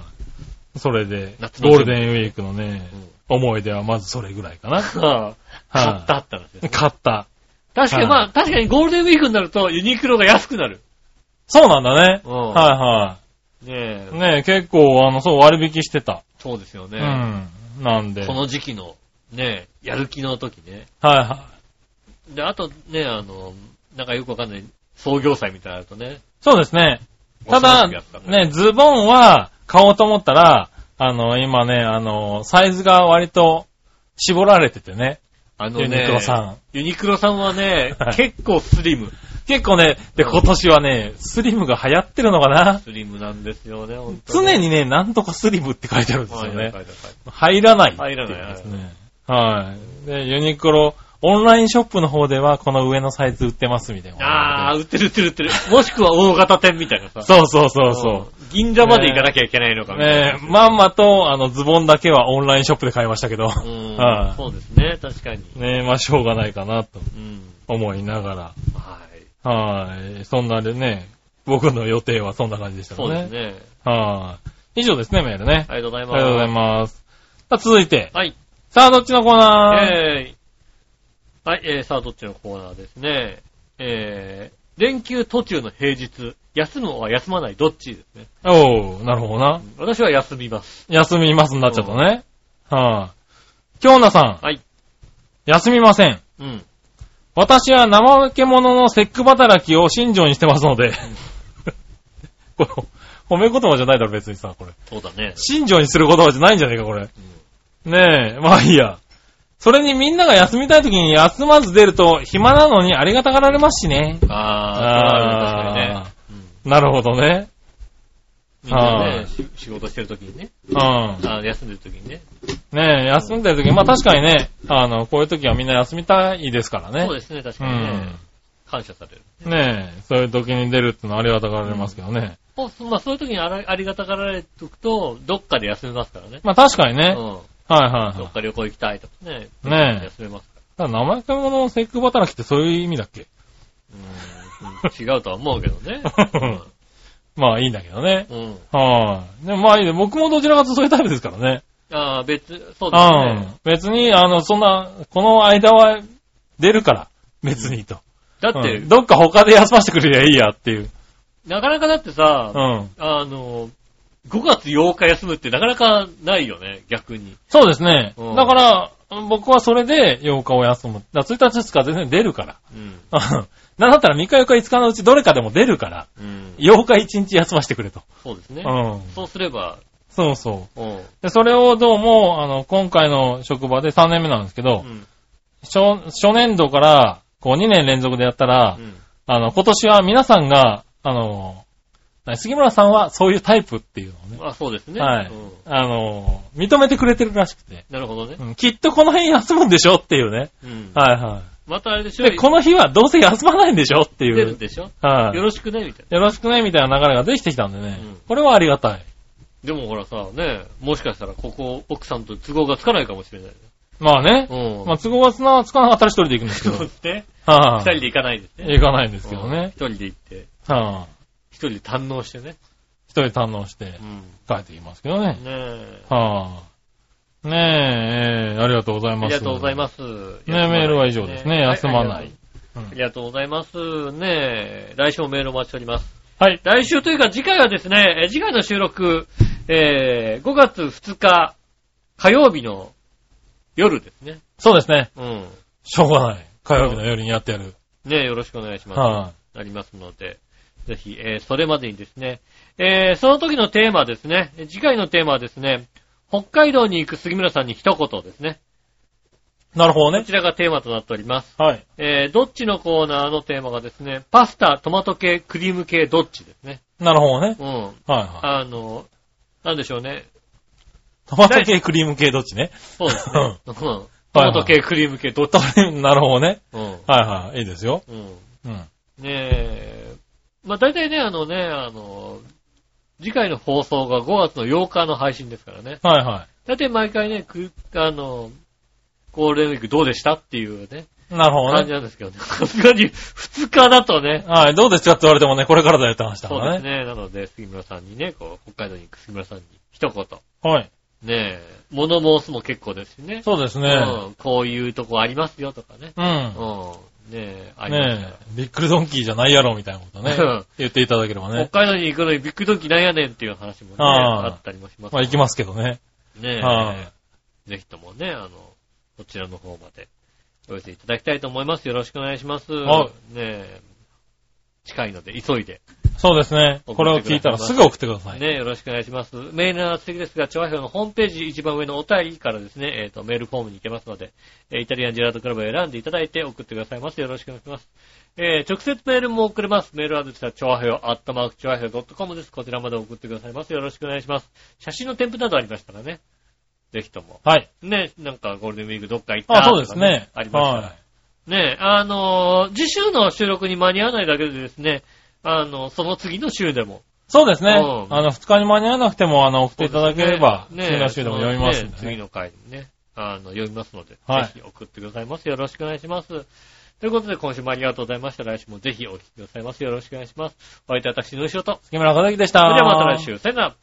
い。それで、ゴールデンウィークのね、うん思い出はまずそれぐらいかな。は あ買ったって話ですね。買った。はい確かにまあ、確かにゴールデンウィークになるとユニクロが安くなる。そうなんだね。うんはねいえはい。。ねえ、結構、あの、そう、割引してた。そうですよね。うん。なんで。この時期の、ねえ、やる気の時ね。はいはで、あとね、あの、なんかよくわかんない創業祭みたいなのあるとね。い。そうですね。ただ、恐ろしくやったねね、ズボンは買おうと思ったら、あの、今ね、あの、サイズが割と絞られててね。あのね、ユニクロさん。ユニクロさんはねはい、結構スリム。結構ね、で、今年はね、スリムが流行ってるのかな？スリムなんですよね、本当常にね、なんとかスリムって書いてあるんですよね入らない入らないですね。はい。で、ユニクロ、オンラインショップの方ではこの上のサイズ売ってますみたいな。あー、売ってる売ってる売ってる。もしくは大型店みたいなさ。そうそうそうそう。うん銀座まで行かなきゃいけないのかみたいなねえ、まんまと、あの、ズボンだけはオンラインショップで買いましたけど。うん はいそうですね、確かに。ねえ、まあ、しょうがないかなとうん。思いながはい。ら。はい。そんなでね、僕の予定はそんな感じでしたね。そうですね。はい。以上ですね、メールね。ありがとうございます。ありがとうございます。さあ、続いて。はい。さあ、どっちのコーナー？えー、はい、えー、さあ、どっちのコーナーですね。えー、連休途中の平日、休むは休まない、どっちですね。おー、なるほどな。私は休みます。休みますになっちゃったね。はい。京奈さん。はい。休みません。うん。私は怠け者の節句働きを信条にしてますので。これ、褒め言葉じゃないだろ、別にさ、これ。そうだね。信条にする言葉じゃないんじゃねえか、これ。ねえ、まあいいや。それにみんなが休みたい時に休まず出ると暇なのにありがたがられますしね。ああ、確かにね。うんなるほどね。みんなはい、ねし仕事してる時にね。うん。あ休んでる時にね。ねえ、休んでる時、まあ確かにね、あの、こういう時はみんな休みたいですからね。そうですね、確かうにねん。。感謝される。ねえ、そういう時に出るってのはありがたがられますけどね。おまあ、そういう時にありがたがられておくと、どっかで休めますからね。まあ確かにね。うん。はいはいはい。どっか旅行行きたいとかね。ねえ休めますかただ生意気者の節句働きってそういう意味だっけ？ら。うん。違うとは思うけどね。まあいいんだけどね。うん。うん。はい。でもまあいいね。僕もどちらかというとそういうタイプですからね。ああ、別、そううですね。ん。別に、あの、そんな、この間は出るから。別にと。だって、うんどっか他で休ませてくれりゃいいやっていう。なかなかだってさう、ん。あの、5月8日休むってなかなかないよね、逆に。そうですね。うんだから、僕はそれで8日を休む。だから1日2日全然出るから。うん。なんだったら3日4日5日のうちどれかでも出るから、うん。8日1日休ませてくれと。そうですね。うん。そうすれば、そうそう。う。で、それをどうも、あの、今回の職場で3年目なんですけど、うん。初初年度から、こう2年連続でやったら、うん。あの、今年は皆さんが、あの、杉村さんはそういうタイプっていうのをね、あ、そうですね。はいうんあの、認めてくれてるらしくて、なるほどね。うんきっとこの辺休むんでしょっていうね。うん。はいはまたあれでしょい。で、この日はどうせ休まないんでしょってい出るんう。でしょはい。よろしくねみたいよろしくねみたいな流れができてきたんでね。うんこれはありがたい。な。でもほらさ、ね、もしかしたらここ、奥さんと都合がつかないかもしれないね。まあね。うん。まあ、都合がつなつかなかったら一人で行くんですけど。そうですね。はい、二人で行かないですね。行かないんですけどうんね一。人で行って、はい、一人で堪能してね。一人で堪能してうん。帰ってきますけどね。ねえ。はあ、ねえ、えーありがとうございます。ありがとうございます。ねメールは以上ですね休まないありがとうございます。ねえ、来週もメールお待ちしております。はい。来週というか次回はですね、え次回の収録、えー、5月2日火曜日の夜ですね。そうですね。うん。しょうがない。火曜日の夜にやってやる。ねえ、よろしくお願いします。はなりますので、ぜひ、えーそれまでにですね、えーその時のテーマですね、次回のテーマはですね、北海道に行く杉村さんに一言ですね。い。なるほどね。こちらがテーマとなっております。はい。えーどっちのコーナーのテーマがですね、パスタ、トマト系、クリーム系、どっちですね。なるほどね。うん。はいはあの、なんでしょうね。い。トマト系、クリーム系どっちね？そうですね。うん。トマト系、クリーム系、どっち？なるほどね。うん。はいはい。いいですよ。うん。うん。ねえ、まあ大体ね、あのね、あの、次回の放送が5月の8日の配信ですからね。はいは大体毎回ね、くあの、ゴールデンウィークどうでしたっていうね、い。なるほど感じね。なんですけどね。さすがに2日だとね、はい。どうですかって言われてもね、これからだよって話だからね。そうですね。なので、杉村さんにね、こう、北海道に行く杉村さんに一言。はい。ねえ、物申すも結構ですしね。そうですね。うん。こういうとこありますよとかね。うん。うん。ねえ、ありましたねえ、ビックルドンキーじゃないやろみたいなことねうん、言っていただければ北ね。海道に行くのにビッグドンキーなんやねんっていう話もね、あああったりもします。まあ行きますけどね。ねえ、はぜひともね、あの、こちらの方までお寄せいただきたいと思います。よろしくお願いします。はいねえ、近いので急いで。そうですね。これを聞いたらすぐ送ってください。ねよろしくお願いします。メールの素敵ですが、調和表のホームページ一番上のお便りからですね、えっ、と、メールフォームに行けますので、えーイタリアンジェラートクラブを選んでいただいて送ってくださいます。よろしくお願いします。えー直接メールも送れます。メールアドレスは、調和表、アットマーク、調和表 .com です。こちらまで送ってくださいます。よろしくお願いします。写真の添付などありましたらね、ぜひとも。はい。ね、なんかゴールデンウィークどっか行ったあ、そうですね。ありましたら。はねあのー次週の収録に間に合わないだけでですね、あの、その次の週でも、そうですね。うんあの、2日に間に合わなくても、あの、送っていただければ、そうですね次の週でも読みますんでね。ね次の回にね、あの、読みますので、はいぜひ送ってくださいます。よろしくお願いします。ということで、今週もありがとうございました。来週もぜひお聞きくださいます。よろしくお願いします。お相手は私、のりしおと。杉村和之でした。それではまた来週。さよなら。